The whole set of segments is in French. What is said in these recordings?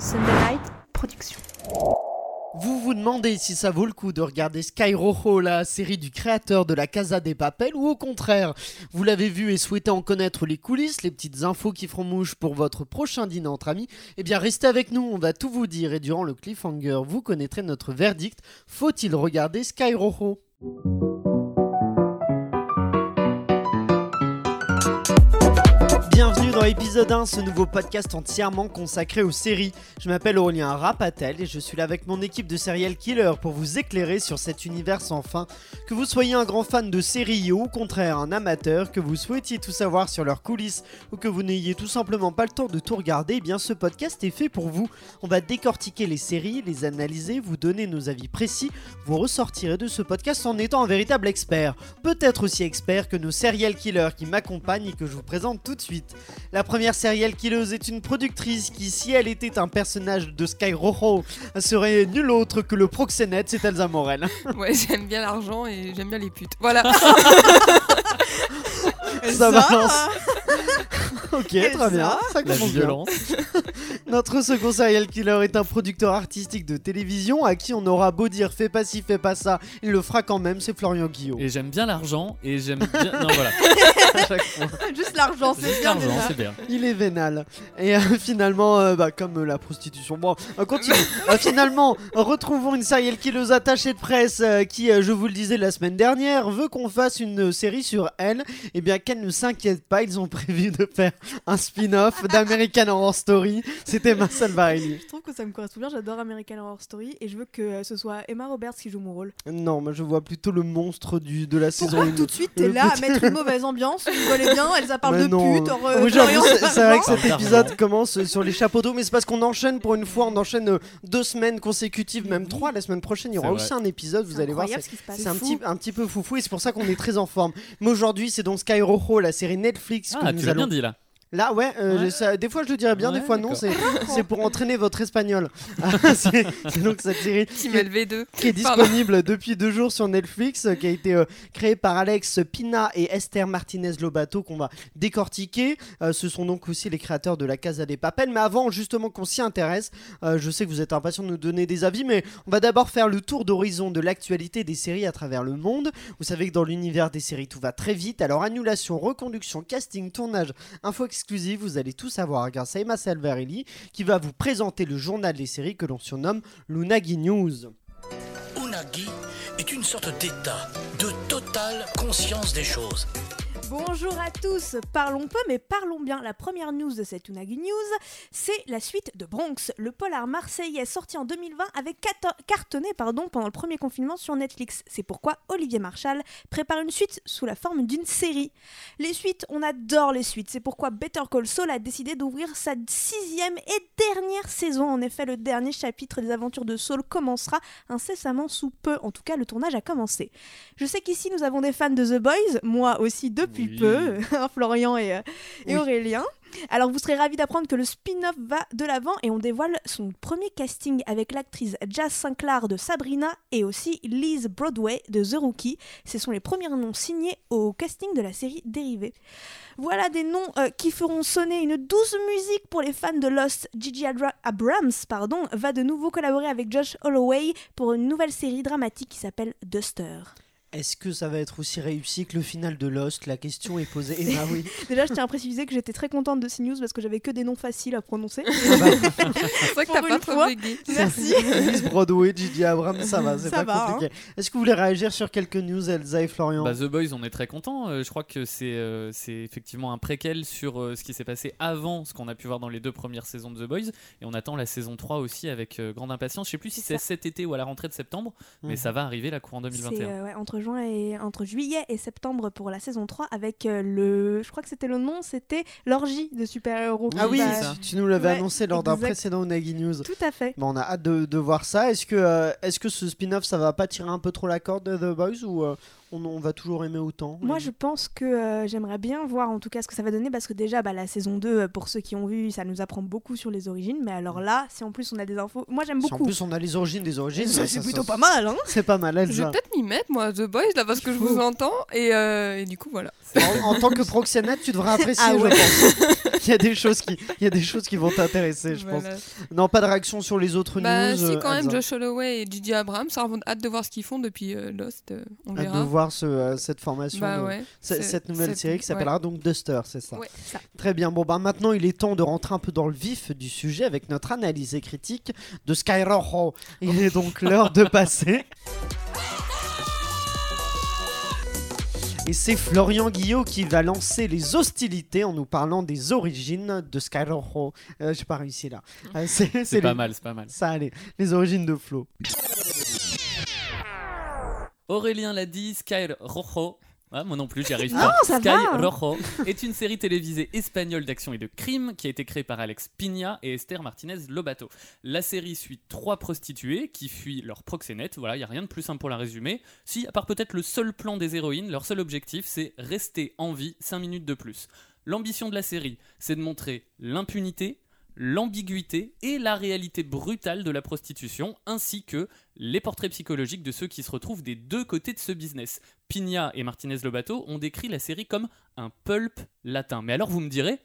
Sunday Night Production. Vous vous demandez si ça vaut le coup de regarder Sky Rojo, la série du créateur de la Casa des Papel, ou au contraire, vous l'avez vu et souhaitez en connaître les coulisses, les petites infos qui feront mouche pour votre prochain dîner entre amis, eh bien restez avec nous, on va tout vous dire et durant le cliffhanger, vous connaîtrez notre verdict. Faut-il regarder Sky dans l'épisode 1, ce nouveau podcast entièrement consacré aux séries. Je m'appelle Aurélien Rapatel et je suis là avec mon équipe de serial killer pour vous éclairer sur cet univers sans fin. Que vous soyez un grand fan de séries ou au contraire un amateur, que vous souhaitiez tout savoir sur leurs coulisses ou que vous n'ayez tout simplement pas le temps de tout regarder, eh bien ce podcast est fait pour vous. On va décortiquer les séries, les analyser, vous donner nos avis précis. Vous ressortirez de ce podcast en étant un véritable expert. Peut-être aussi expert que nos serial killers qui m'accompagnent et que je vous présente tout de suite. La première serial killeuse est une productrice qui, si elle était un personnage de Sky Rojo, serait nul autre que le proxénète, c'est Elsa Morel. Ouais, j'aime bien l'argent et j'aime bien les putes. Voilà. Ça balance. Ok, Et très bien. Ça La commence bien. violence. Notre second serial killer est un producteur artistique de télévision à qui on aura beau dire fais pas ci, fais pas ça, il le fera quand même, c'est Florian Guillaume. Et j'aime bien l'argent et j'aime bien. Non, voilà. À chaque fois. Juste l'argent, c'est Juste bien l'argent, c'est Il est vénal. Et euh, finalement, euh, bah, comme euh, la prostitution. Bon, on continue. Euh, finalement, retrouvons une serial killeuse attachée de presse euh, qui, euh, je vous le disais la semaine dernière, veut qu'on fasse une série sur elle. Et bien qu'elle ne s'inquiète pas, ils ont prévu de faire un spin-off d'American Horror Story. C'était Marcel Varelli. Je trouve que ça me correspond bien, j'adore American Horror Story et je veux que euh, ce soit Emma Roberts qui joue mon rôle. Non, moi je vois plutôt le monstre du, de la saison Pourquoi 1. tout de suite t'es là à mettre une mauvaise ambiance, vous rigolez bien, parle Mais de non. pute, euh, c'est vrai que cet épisode commence sur les chapeaux d'eau, mais c'est parce qu'on enchaîne pour une fois, on enchaîne euh, deux semaines consécutives, même trois. La semaine prochaine, il y aura aussi un épisode, vous allez voir. c'est- un petit, un petit peu foufou et c'est pour ça qu'on est très en forme. Mais aujourd'hui, c'est donc Sky Rojo, la série Netflix que Ah, nous tu l'as allons. bien dit là. Là, ouais, euh, Ouais. ça- des fois je le dirais bien, des fois non. C'est pour entraîner votre espagnol. Ah, c'est donc cette série Team LV2. qui est Pardon. disponible depuis deux jours sur Netflix, euh, qui a été euh, créé par Alex Pina et Esther Martinez Lobato, qu'on va décortiquer. Euh, ce sont donc aussi les créateurs de la Casa des Papel. Mais avant, justement, qu'on s'y intéresse, euh, je sais que vous êtes impatients de nous donner des avis, mais on va d'abord faire le tour d'horizon de l'actualité des séries à travers le monde. Vous savez que dans l'univers des séries, tout va très vite. Alors, annulation, reconduction, casting, tournage, info exclusive, vous allez tout savoir grâce à Emma Salvarelli, qui va vous présenter le journal des séries que l'on surnomme Lunagi News. Unagi est une sorte d'état de totale conscience des choses. Bonjour à tous, parlons peu mais parlons bien. La première news de cette Unagi News, c'est la suite de Bronx, le polar marseillais sorti en 2020 avec cartonné pardon, pendant le premier confinement sur Netflix. C'est pourquoi Olivier Marshall prépare une suite sous la forme d'une série. Les suites, on adore les suites, c'est pourquoi Better Call Saul a décidé d'ouvrir sa sixième et dernière saison. En effet, le dernier chapitre des aventures de Saul commencera incessamment sous peu, en tout cas le tournage a commencé. Je sais qu'ici nous avons des fans de The Boys, moi aussi depuis Oui. peu, hein, Florian et, euh, et Oui. Aurélien. Alors vous serez ravis d'apprendre que le spin-off va de l'avant et on dévoile son premier casting avec l'actrice Jazz Sinclair de Sabrina et aussi Liz Broadway de The Rookie. Ce sont les premiers noms signés au casting de la série dérivée. Voilà des noms euh, qui feront sonner une douce musique pour les fans de Lost. Gigi Abra- Abrams pardon, va de nouveau collaborer avec Josh Holloway pour une nouvelle série dramatique qui s'appelle Duster. Est-ce que ça va être aussi réussi que le final de Lost? La question est posée. Ben oui. Déjà, je tiens à préciser que j'étais très contente de ces news parce que j'avais que des noms faciles à prononcer. Ah bah, C'est vrai que t'as pas trop. Merci. Miss Broadway, Gigi Abrams, ça va, c'est pas va, hein. compliqué. Est-ce que vous voulez réagir sur quelques news, Elsa et Florian? Bah, The Boys, on est très content. je crois que c'est euh, effectivement un préquel sur euh, ce qui s'est passé avant ce qu'on a pu voir dans les deux premières saisons de The Boys. Et on attend la saison 3 aussi avec euh, grande impatience. Je sais plus si c'est cet été ou à la rentrée de septembre, mais Mhm. ça va arriver là courant C'est 2021. euh, ouais, entre juin et entre juillet et septembre pour la saison 3 avec euh, le je crois que c'était le nom, c'était l'orgie de super-héros. Ah oui, ça. tu nous l'avais Ouais, annoncé lors d'un précédent Nagui News. Tout à fait. Bon, on a hâte de, de voir ça. Est-ce que, euh, est-ce que ce spin-off, ça va pas tirer un peu trop la corde de The Boys ou euh, on, on va toujours aimer autant Moi, les- je pense que euh, j'aimerais bien voir en tout cas ce que ça va donner parce que déjà, bah, la saison 2, euh, pour ceux qui ont vu, ça nous apprend beaucoup sur les origines. Mais alors là, si en plus on a des infos, moi j'aime Si en beaucoup. plus on a les origines des origines, Ça, ça- c'est ça- plutôt ça- pas mal, hein C'est pas mal, Je vais peut-être m'y mettre, moi, The Boys, là, parce que je vous entends. Et, euh, et du coup, voilà. En, en tant que proxénète, tu devrais apprécier, Ah je pense. qu'il y a des choses qui, il y a des choses qui vont t'intéresser, je Voilà. pense. Non, pas de réaction sur les autres Bah, news. si, euh, quand même. Josh Holloway et Gigi Abrams, ça a hâte de voir ce qu'ils font depuis euh, Lost. euh, on verra. Voir ce, euh, cette formation, Bah de- ouais. cette nouvelle série qui ouais. s'appellera donc Duster, c'est ça. Ouais. Ça. Très bien. Bon, bah maintenant il est temps de rentrer un peu dans le vif du sujet avec notre analyse et critique de Skyroho. Il est donc l'heure de passer. Et c'est Florian Guillot qui va lancer les hostilités en nous parlant des origines de Skyroho. Euh, J'ai pas réussi là. Euh, c'est C'est pas les- mal, c'est pas mal. Ça allait. Les origines de Flo. Aurélien l'a dit, Sky Rojo. Ah, moi non plus, j'y arrive Non, pas. ça Sky va. Rojo est une série télévisée espagnole d'action et de crime qui a été créée par Alex Pina et Esther Martinez Lobato. La série suit trois prostituées qui fuient leur proxénète. Voilà, il n'y a rien de plus simple pour la résumer. Si, à part peut-être le seul plan des héroïnes, leur seul objectif, c'est rester en vie 5 minutes de plus. L'ambition de la série, c'est de montrer l'impunité, l'ambiguïté et la réalité brutale de la prostitution, ainsi que les portraits psychologiques de ceux qui se retrouvent des deux côtés de ce business. Pina et Martinez Lobato ont décrit la série comme un pulp latin. Mais alors vous me direz,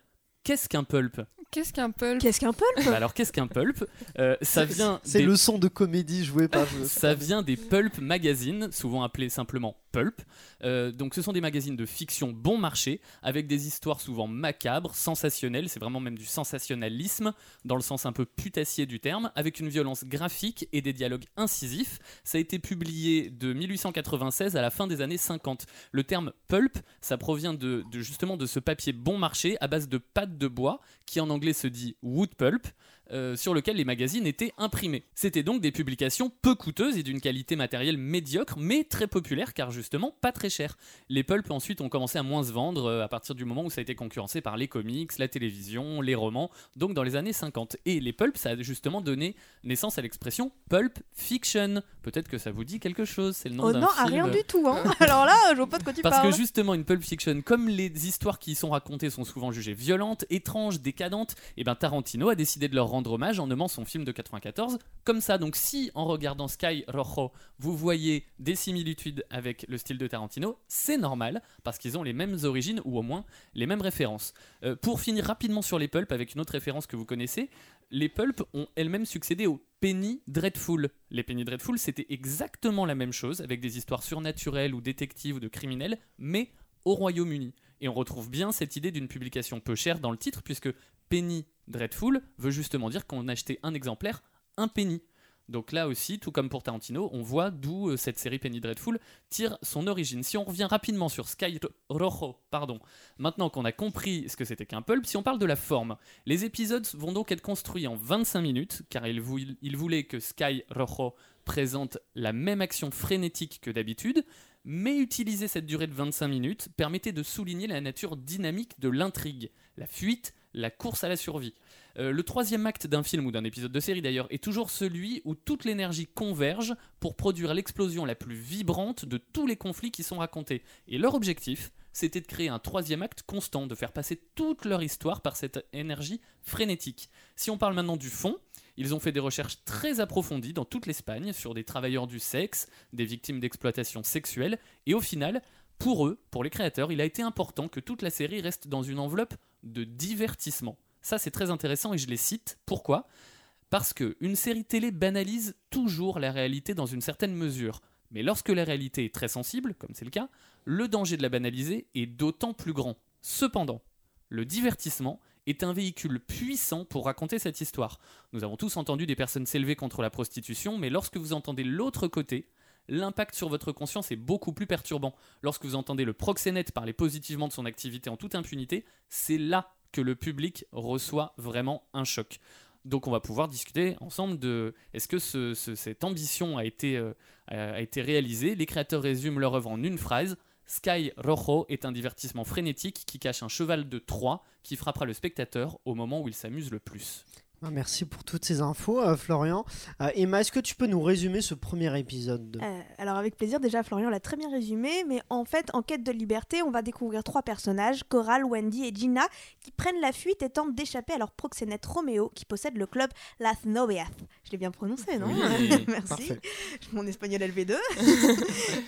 qu'est-ce qu'un pulp? Qu'est-ce qu'un pulp? Qu'est-ce qu'un pulp? Bah Alors qu'est-ce qu'un pulp? Euh, Ça vient C'est des- le son de comédie joué par. ça vient des pulp magazines, souvent appelés simplement pulp. Euh, donc ce sont des magazines de fiction bon marché, avec des histoires souvent macabres, sensationnelles, c'est vraiment même du sensationnalisme, dans le sens un peu putassier du terme, avec une violence graphique et des dialogues incisifs. Ça a été publié de 1896 à la fin des années 50. Le terme pulp, ça provient de, de justement de ce papier bon marché à base de pâte de bois, qui en anglais se dit wood pulp, euh, sur lequel les magazines étaient imprimés. C'était donc des publications peu coûteuses et d'une qualité matérielle médiocre, mais très populaires car justement pas très chères. Les pulps ensuite ont commencé à moins se vendre euh, à partir du moment où ça a été concurrencé par les comics, la télévision, les romans, donc dans les années 50. Et les pulps, ça a justement donné naissance à l'expression pulp fiction. Peut-être que ça vous dit quelque chose, c'est le nom Oh d'un non, à film. rien du tout. Hein. Alors là, je vois pas de quoi tu Parce parles. que justement, une Pulp Fiction, comme les histoires qui y sont racontées sont souvent jugées violentes, étranges, décadentes, et ben Tarantino a décidé de leur rendre hommage en nommant son film de 94 comme ça. Donc si en regardant Sky Rojo, vous voyez des similitudes avec le style de Tarantino, c'est normal parce qu'ils ont les mêmes origines ou au moins les mêmes références. Euh, pour finir rapidement sur les pulps avec une autre référence que vous connaissez, les pulps ont elles-mêmes succédé aux Penny Dreadful. Les Penny Dreadful, c'était exactement la même chose, avec des histoires surnaturelles ou détectives ou de criminels, mais au Royaume-Uni. Et on retrouve bien cette idée d'une publication peu chère dans le titre, puisque Penny Dreadful veut justement dire qu'on achetait un exemplaire, un penny. Donc là aussi, tout comme pour Tarantino, on voit d'où euh, cette série Penny Dreadful tire son origine. Si on revient rapidement sur Sky Rojo, pardon, maintenant qu'on a compris ce que c'était qu'un pulp, si on parle de la forme, les épisodes vont donc être construits en 25 minutes, car il, vou- il voulait que Sky Rojo présente la même action frénétique que d'habitude, mais utiliser cette durée de 25 minutes permettait de souligner la nature dynamique de l'intrigue, la fuite, la course à la survie. Euh, le troisième acte d'un film ou d'un épisode de série d'ailleurs est toujours celui où toute l'énergie converge pour produire l'explosion la plus vibrante de tous les conflits qui sont racontés. Et leur objectif, c'était de créer un troisième acte constant, de faire passer toute leur histoire par cette énergie frénétique. Si on parle maintenant du fond, ils ont fait des recherches très approfondies dans toute l'Espagne sur des travailleurs du sexe, des victimes d'exploitation sexuelle, et au final, pour eux, pour les créateurs, il a été important que toute la série reste dans une enveloppe de divertissement. Ça, c'est très intéressant et je les cite. Pourquoi? Parce que une série télé banalise toujours la réalité dans une certaine mesure. Mais lorsque la réalité est très sensible, comme c'est le cas, le danger de la banaliser est d'autant plus grand. Cependant, le divertissement est un véhicule puissant pour raconter cette histoire. Nous avons tous entendu des personnes s'élever contre la prostitution, mais lorsque vous entendez l'autre côté, l'impact sur votre conscience est beaucoup plus perturbant. Lorsque vous entendez le proxénète parler positivement de son activité en toute impunité, c'est là que le public reçoit vraiment un choc. Donc on va pouvoir discuter ensemble de est-ce que ce- ce- cette ambition a été, euh, a été réalisée? Les créateurs résument leur œuvre en une phrase. Sky Rojo est un divertissement frénétique qui cache un cheval de Troie qui frappera le spectateur au moment où il s'amuse le plus. Ah, Merci pour toutes ces infos, euh, Florian. Euh, Emma, est-ce que tu peux nous résumer ce premier épisode? De- Euh, alors avec plaisir, déjà Florian l'a très bien résumé, mais en fait, en quête de liberté, on va découvrir trois personnages, Coral, Wendy et Gina, qui prennent la fuite et tentent d'échapper à leur proxénète Roméo, qui possède le club Las Novias. Je l'ai bien prononcé, non? Oui. Merci. Parfait. Mon espagnol LV2.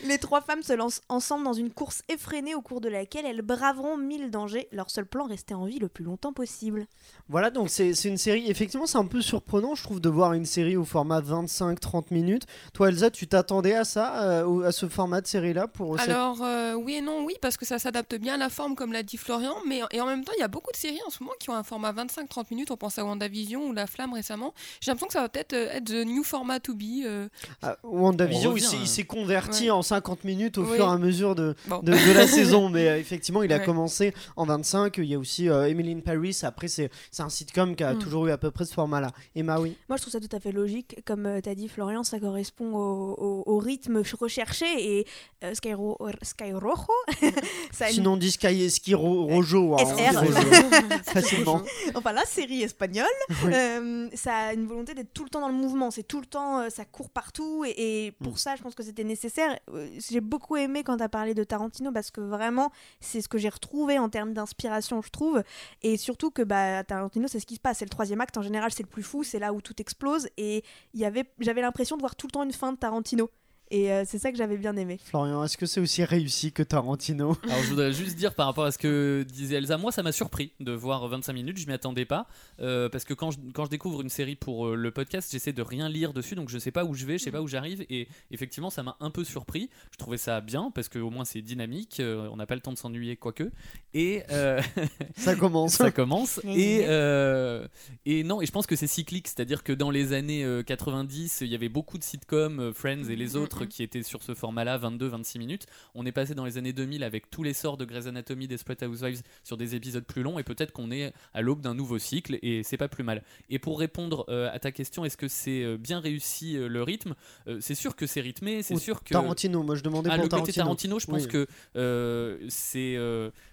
les trois femmes se lancent ensemble dans une course effrénée au cours de laquelle elles braveront mille dangers. Leur seul plan, rester en vie le plus longtemps possible. Voilà, donc c'est c'est une série. Effectivement, c'est un peu surprenant, je trouve, de voir une série au format 25-30 minutes. Toi, Elsa, tu t'attendais à ça, euh, à ce format de série-là pour cette- Alors, euh, oui et non, oui, parce que ça s'adapte bien à la forme, comme l'a dit Florian, mais et en même temps, il y a beaucoup de séries en ce moment qui ont un format 25-30 minutes. On pense à WandaVision ou La Flamme récemment. J'ai l'impression que ça va peut-être euh, être the new format to be. euh, Ah, WandaVision, On il s'est- hein. il s'est converti Ouais. en 50 minutes au Oui. fur et à mesure de, Bon. de, de la saison. Mais euh, effectivement, il a Ouais. commencé en 25. Il y a aussi euh, Emily in Paris. Après, c'est c'est un sitcom qui a Mm. toujours eu à peu près ce format-là. Emma, oui. Moi, je trouve ça tout à fait logique. Comme tu as dit, Florian, ça correspond au, au- au rythme recherché. Et euh, Sky, Ro- Sky Rojo, ça a une- Sinon, on dit Sky Ski Ro- Rojo. hein, SR. Rojo, facilement. enfin la série espagnole, Oui. euh, ça a une volonté d'être tout le temps dans le mouvement. C'est tout le temps, euh, ça court partout. Et, et pour Mm. ça, je pense que c'était nécessaire. Euh, J'ai beaucoup aimé quand tu as parlé de Tarantino parce que vraiment, c'est ce que j'ai retrouvé en termes d'inspiration, je trouve. Et surtout que bah, Tarantino, c'est ce qui se passe. C'est le troisième acte. En général, c'est le plus fou. C'est là où tout explose. Et j'avais l'impression de voir tout le temps une fin de Tarantino. Et euh, c'est ça que j'avais bien aimé. Florian, est-ce que c'est aussi réussi que Tarantino? Alors je voudrais juste dire par rapport à ce que disait Elsa, moi ça m'a surpris de voir 25 minutes, je m'y attendais pas, euh, parce que quand je, quand je découvre une série pour euh, le podcast, j'essaie de rien lire dessus, donc je sais pas où je vais, je sais pas où j'arrive, et effectivement ça m'a un peu surpris, je trouvais ça bien, parce qu'au moins c'est dynamique, euh, on n'a pas le temps de s'ennuyer quoique, et euh, Ça commence. ça commence, et, euh, et non, et je pense que c'est cyclique, c'est-à-dire que dans les années euh, 90, il y avait beaucoup de sitcoms, Friends et les Mhm, mhm. qui étaient sur ce format-là, 22-26 minutes. On est passé dans les années 2000 avec tous l'essor de Grey's Anatomy, Desperate Housewives sur des épisodes plus longs, et peut-être qu'on est à l'aube d'un nouveau cycle, et c'est pas plus mal. Et pour répondre euh, à ta question, est-ce que c'est euh, bien réussi euh, le rythme? C'est sûr que c'est rythmé, c'est sûr que... Tarantino, moi je demandais Ah, pour le côté Tarantino. Tarantino, je pense Oui. que c'est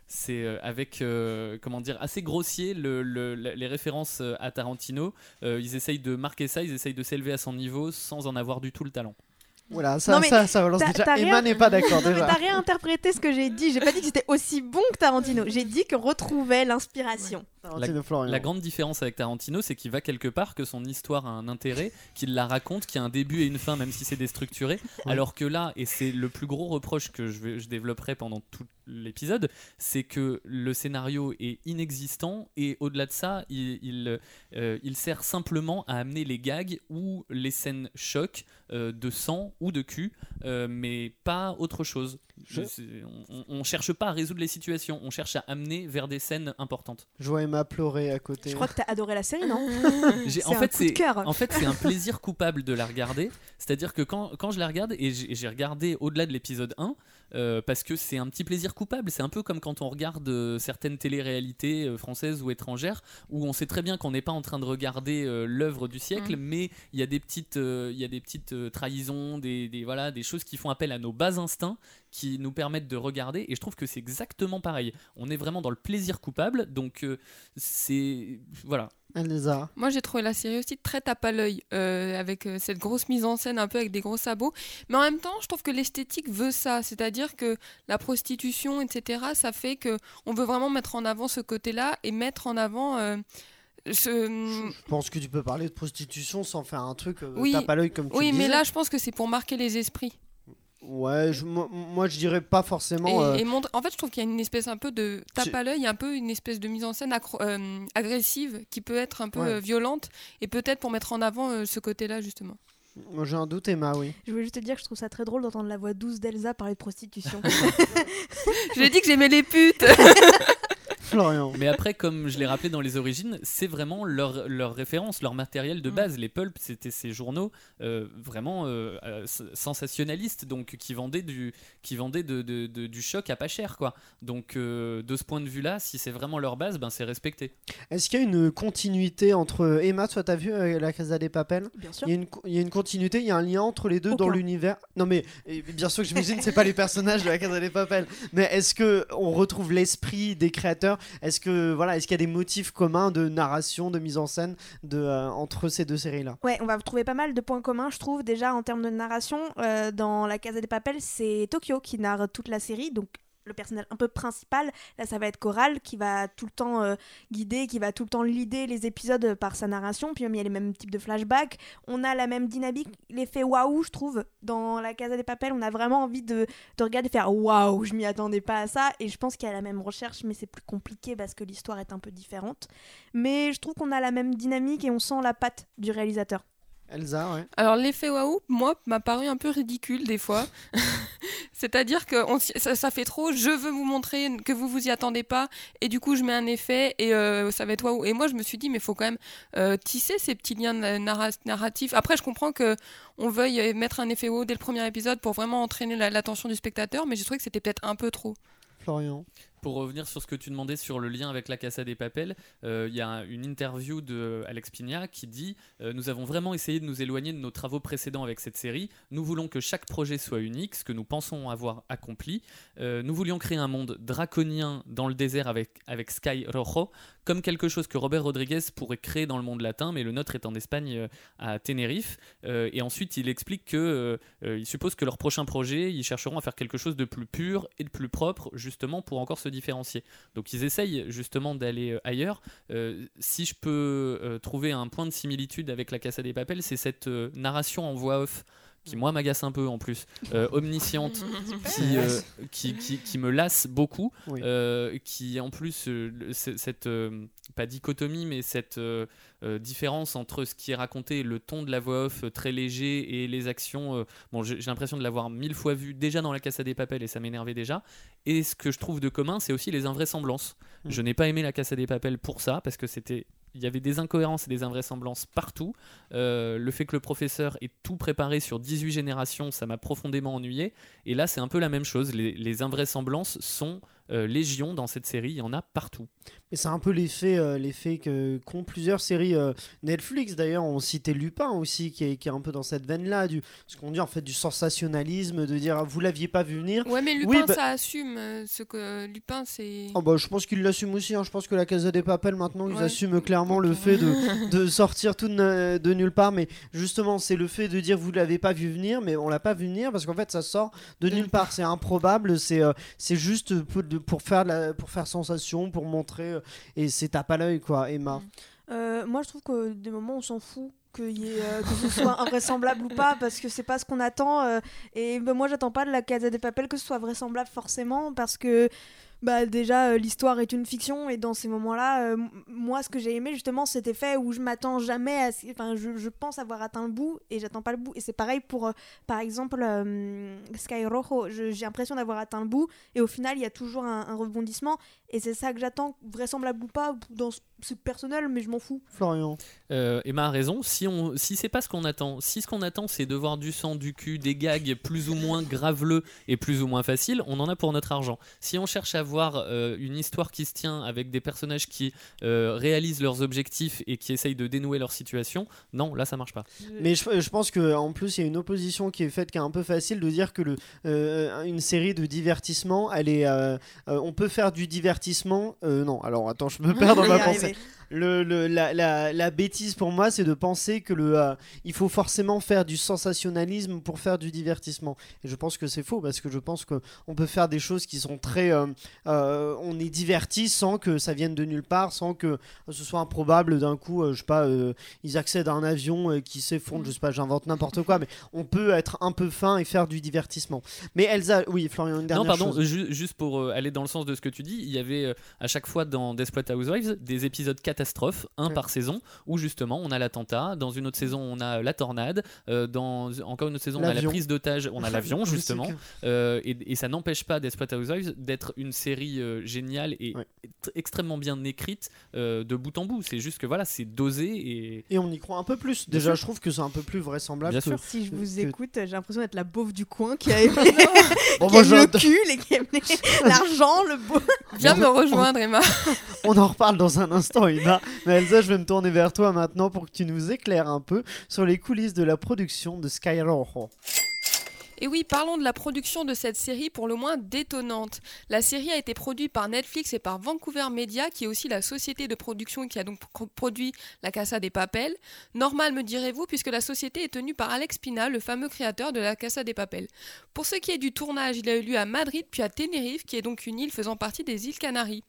c'est avec euh, comment dire assez grossier le- le- la- les références à Tarantino. Euh, ils essayent de marquer ça, ils essayent de s'élever à son niveau sans en avoir du tout le talent. Voilà, ça, Non, mais ça, ça balance déjà. Emma n'est pas d'accord déjà. t'as réinterprété ce que j'ai dit. J'ai pas dit que c'était aussi bon que Tarantino. J'ai dit qu'on retrouvait l'inspiration. La grande différence avec Tarantino, c'est qu'il va quelque part, que son histoire a un intérêt, qu'il la raconte, qu'il y a un début et une fin, même si c'est déstructuré. Alors que là, et c'est le plus gros reproche que je, vais- je développerai pendant tout l'épisode, c'est que le scénario est inexistant et au-delà de ça, il, il, euh, il sert simplement à amener les gags ou les scènes chocs euh, de sang ou de cul, euh, mais pas autre chose. Je- On, on cherche pas à résoudre les situations, on cherche à amener vers des scènes importantes. Je vois Emma pleurer à côté. Je crois que t'as adoré la série, non en un fait, coup de c'est cœur. en fait c'est un plaisir coupable de la regarder. C'est-à-dire que quand, quand je la regarde et j'ai j'ai regardé au-delà de l'épisode 1 euh, parce que c'est un petit plaisir coupable. C'est un peu comme quand on regarde euh, certaines téléréalités euh, françaises ou étrangères où on sait très bien qu'on n'est pas en train de regarder euh, l'œuvre du siècle, mais il y a des petites il y a des petites trahisons, des, des voilà des choses qui font appel à nos bas instincts qui nous permettent de regarder. Et je trouve que c'est exactement pareil. On est vraiment dans le plaisir coupable. Donc c'est voilà. Moi, j'ai trouvé la série aussi très tape à l'œil, euh, avec euh, cette grosse mise en scène, un peu avec des gros sabots. Mais en même temps, je trouve que l'esthétique veut ça, c'est-à-dire que la prostitution, etc., ça fait que on veut vraiment mettre en avant ce côté-là et mettre en avant euh, ce. Je pense que tu peux parler de prostitution sans faire un truc Oui. tape à l'œil comme tu Oui, mais là, je pense que c'est pour marquer les esprits. Ouais, je- moi, moi, je dirais pas forcément. Et, euh, et montre- en fait, je trouve qu'il y a une espèce un peu de tape à l'œil, un peu une espèce de mise en scène accro- euh, agressive qui peut être un peu Ouais. euh, violente et peut-être pour mettre en avant euh, ce côté-là justement. Moi j'ai un doute, Emma, oui. Je voulais juste te dire que je trouve ça très drôle d'entendre la voix douce d'Elsa parler de prostitution. J'ai dit que j'aimais les putes. Florian. Mais après, comme je l'ai rappelé dans les origines, c'est vraiment leur, leur référence, leur matériel de Mm. base. Les pulps, c'était ces journaux euh, vraiment euh, euh, sensationnalistes, donc qui vendaient du, qui vendaient de, de- de- du choc à pas cher, quoi. Donc euh, de ce point de vue-là, si c'est vraiment leur base, ben c'est respecté. Est-ce qu'il y a une continuité entre Emma, toi t'as vu euh, la Casa des Papel? Bien sûr. il y, a une, il y a une continuité, il y a un lien entre les deux dans l'univers? Non mais bien sûr que j'imagine c'est pas les personnages de la Casa des Papel, mais est-ce que on retrouve l'esprit des créateurs? Est-ce que voilà, est-ce qu'il y a des motifs communs de narration, de mise en scène de euh, entre ces deux séries là Ouais, on va trouver pas mal de points communs, je trouve. Déjà, en termes de narration, euh, dans La Casa des Papel, c'est Tokyo qui narre toute la série. Donc, le personnage un peu principal. Là, ça va être Coral qui va tout le temps euh, guider, qui va tout le temps leader les épisodes par sa narration. Puis même, il y a les mêmes types de flashbacks. On a la même dynamique, l'effet waouh, je trouve. Dans La Casa des Papels, on a vraiment envie de, de regarder et faire waouh, je m'y attendais pas à ça. Et je pense qu'il y a la même recherche, mais c'est plus compliqué parce que l'histoire est un peu différente. Mais je trouve qu'on a la même dynamique et on sent la patte du réalisateur. Elsa, ouais. Alors l'effet waouh, moi, m'a paru un peu ridicule des fois. C'est-à-dire que ça, fait trop, je veux vous montrer que vous vous y attendez pas, et du coup je mets un effet et euh, ça va être waouh. Et moi je me suis dit, mais il faut quand même euh, tisser ces petits liens na- narra- narratifs. Après je comprends que on veuille euh, mettre un effet waouh dès le premier épisode pour vraiment entraîner la- l'attention du spectateur, mais j'ai trouvé que c'était peut-être un peu trop. Florian. Pour revenir sur ce que tu demandais sur le lien avec la Casa des Papels, euh, il y a une interview de Alex Pigna qui dit euh, Nous avons vraiment essayé de nous éloigner de nos travaux précédents avec cette série. Nous voulons que chaque projet soit unique, ce que nous pensons avoir accompli. Euh, nous voulions créer un monde draconien dans le désert avec, avec Sky Rojo, comme quelque chose que Robert Rodriguez pourrait créer dans le monde latin, mais le nôtre est en Espagne à Tenerife. Et ensuite, il explique que il suppose que leur prochain projet, ils chercheront à faire quelque chose de plus pur et de plus propre, justement pour encore se différencier. Donc ils essayent justement d'aller euh, ailleurs. Euh, si je peux euh, trouver un point de similitude avec la Casa des Papels, c'est cette narration en voix off qui moi m'agace un peu en plus, euh, omnisciente, qui, euh, qui, qui, qui me lasse beaucoup, Oui. euh, qui en plus, euh, cette, euh, pas dichotomie, mais cette différence entre ce qui est raconté, le ton de la voix off euh, très léger et les actions, euh, bon j'ai l'impression de l'avoir mille fois vu déjà dans la Casa des Papels et ça m'énervait déjà, et ce que je trouve de commun, c'est aussi les invraisemblances. Mm. Je n'ai pas aimé la Casa des Papels pour ça, parce que c'était... Il y avait des incohérences et des invraisemblances partout. Euh, le fait que le professeur ait tout préparé sur 18 générations, ça m'a profondément ennuyé. Et là, c'est un peu la même chose. Les, invraisemblances sont euh, légion dans cette série. Il y en a partout. Et c'est un peu l'effet euh, l'effet que qu'ont plusieurs séries euh, Netflix d'ailleurs. On citait Lupin aussi, qui est, qui est un peu dans cette veine-là, du ce qu'on dit en fait du sensationnalisme, de dire ah, vous l'aviez pas vu venir. Ouais, mais Lupin, Oui, bah- ça assume euh, ce que Lupin, c'est. Oh bah, je pense qu'ils l'assument aussi. hein. Je pense que la Casa des Papels maintenant ils Ouais. assument clairement le fait de, de sortir tout de, nulle part. Mais justement, c'est le fait de dire vous l'avez pas vu venir, mais on l'a pas vu venir parce qu'en fait ça sort de De nulle part. C'est improbable. C'est c'est juste pour, faire la, pour faire sensation, pour montrer euh, et c'est tape à l'œil quoi. Emma. Euh, moi, je trouve que des moments, on s'en fout. euh, que ce soit invraisemblable ou pas, parce que c'est pas ce qu'on attend. et ben, moi, j'attends pas de la Casa des Papels que ce soit vraisemblable forcément, parce que bah, déjà, l'histoire est une fiction, et dans ces moments-là, moi, ce que j'ai aimé, justement, cet effet où je m'attends jamais à. Enfin, je, je pense avoir atteint le bout, et j'attends pas le bout. Et c'est pareil pour, par exemple, Sky Rojo. Je- J'ai l'impression d'avoir atteint le bout, et au final, il y a toujours un rebondissement, et c'est ça que j'attends, vraisemblable ou pas, dans c'est personnel, mais je m'en fous. Florian. Euh, Emma a raison. Si, on, si c'est pas ce qu'on attend, si ce qu'on attend c'est de voir du sang, du cul, des gags plus ou moins graveleux et plus ou moins faciles, on en a pour notre argent. Si on cherche à voir euh, une histoire qui se tient avec des personnages qui euh, réalisent leurs objectifs et qui essayent de dénouer leur situation, non, là ça marche pas. Mais je, je pense que en plus il y a une opposition qui est faite qui est un peu facile de dire que le, euh, une série de divertissement, elle est, euh, euh, on peut faire du divertissement. Euh, non, alors attends, je me perds dans ma pensée. Arriver. Le, le- la, la- la bêtise pour moi, c'est de penser que le, euh, il faut forcément faire du sensationnalisme pour faire du divertissement. Et je pense que c'est faux parce que je pense que on peut faire des choses qui sont très, euh, euh, on est diverti sans que ça vienne de nulle part, sans que ce soit improbable d'un coup. je sais pas, ils accèdent à un avion qui s'effondre. Je sais pas, j'invente n'importe quoi, mais on peut être un peu fin et faire du divertissement. Mais Elsa, oui, Florian, une dernière non, pardon, chose. juste pour aller dans le sens de ce que tu dis, il y avait à chaque fois dans Desperate Housewives des épisodes catastrophes, un Ouais. par saison, où justement on a l'attentat, dans une autre saison on a la tornade, euh, dans encore une autre saison on a la prise d'otage, on a l'avion justement, euh, et, et ça n'empêche pas Desperate Housewives d'être une série euh, géniale et Ouais. extrêmement bien écrite euh, de bout en bout. C'est juste que voilà, c'est dosé et Et on y croit un peu plus. Bien Déjà, sûr. je trouve que c'est un peu plus vraisemblable. Bien que- sûr. Si je vous écoute, j'ai l'impression d'être la beauf du coin qui a aimé, Bon, qui moi, aime le cul, et qui aime l'argent, le beau. Viens me rejoindre, Emma. On en reparle dans un instant, Mais Elsa, je vais me tourner vers toi maintenant pour que tu nous éclaires un peu sur les coulisses de la production de Sky Rojo. Et oui, parlons de la production de cette série pour le moins détonnante. La série a été produite par Netflix et par Vancouver Media, qui est aussi la société de production qui a donc pro- produit La Casa des Papel. Normal, me direz-vous, puisque la société est tenue par Alex Pina, le fameux créateur de La Casa des Papel. Pour ce qui est du tournage, il a eu lieu à Madrid puis à Tenerife, qui est donc une île faisant partie des îles Canaries.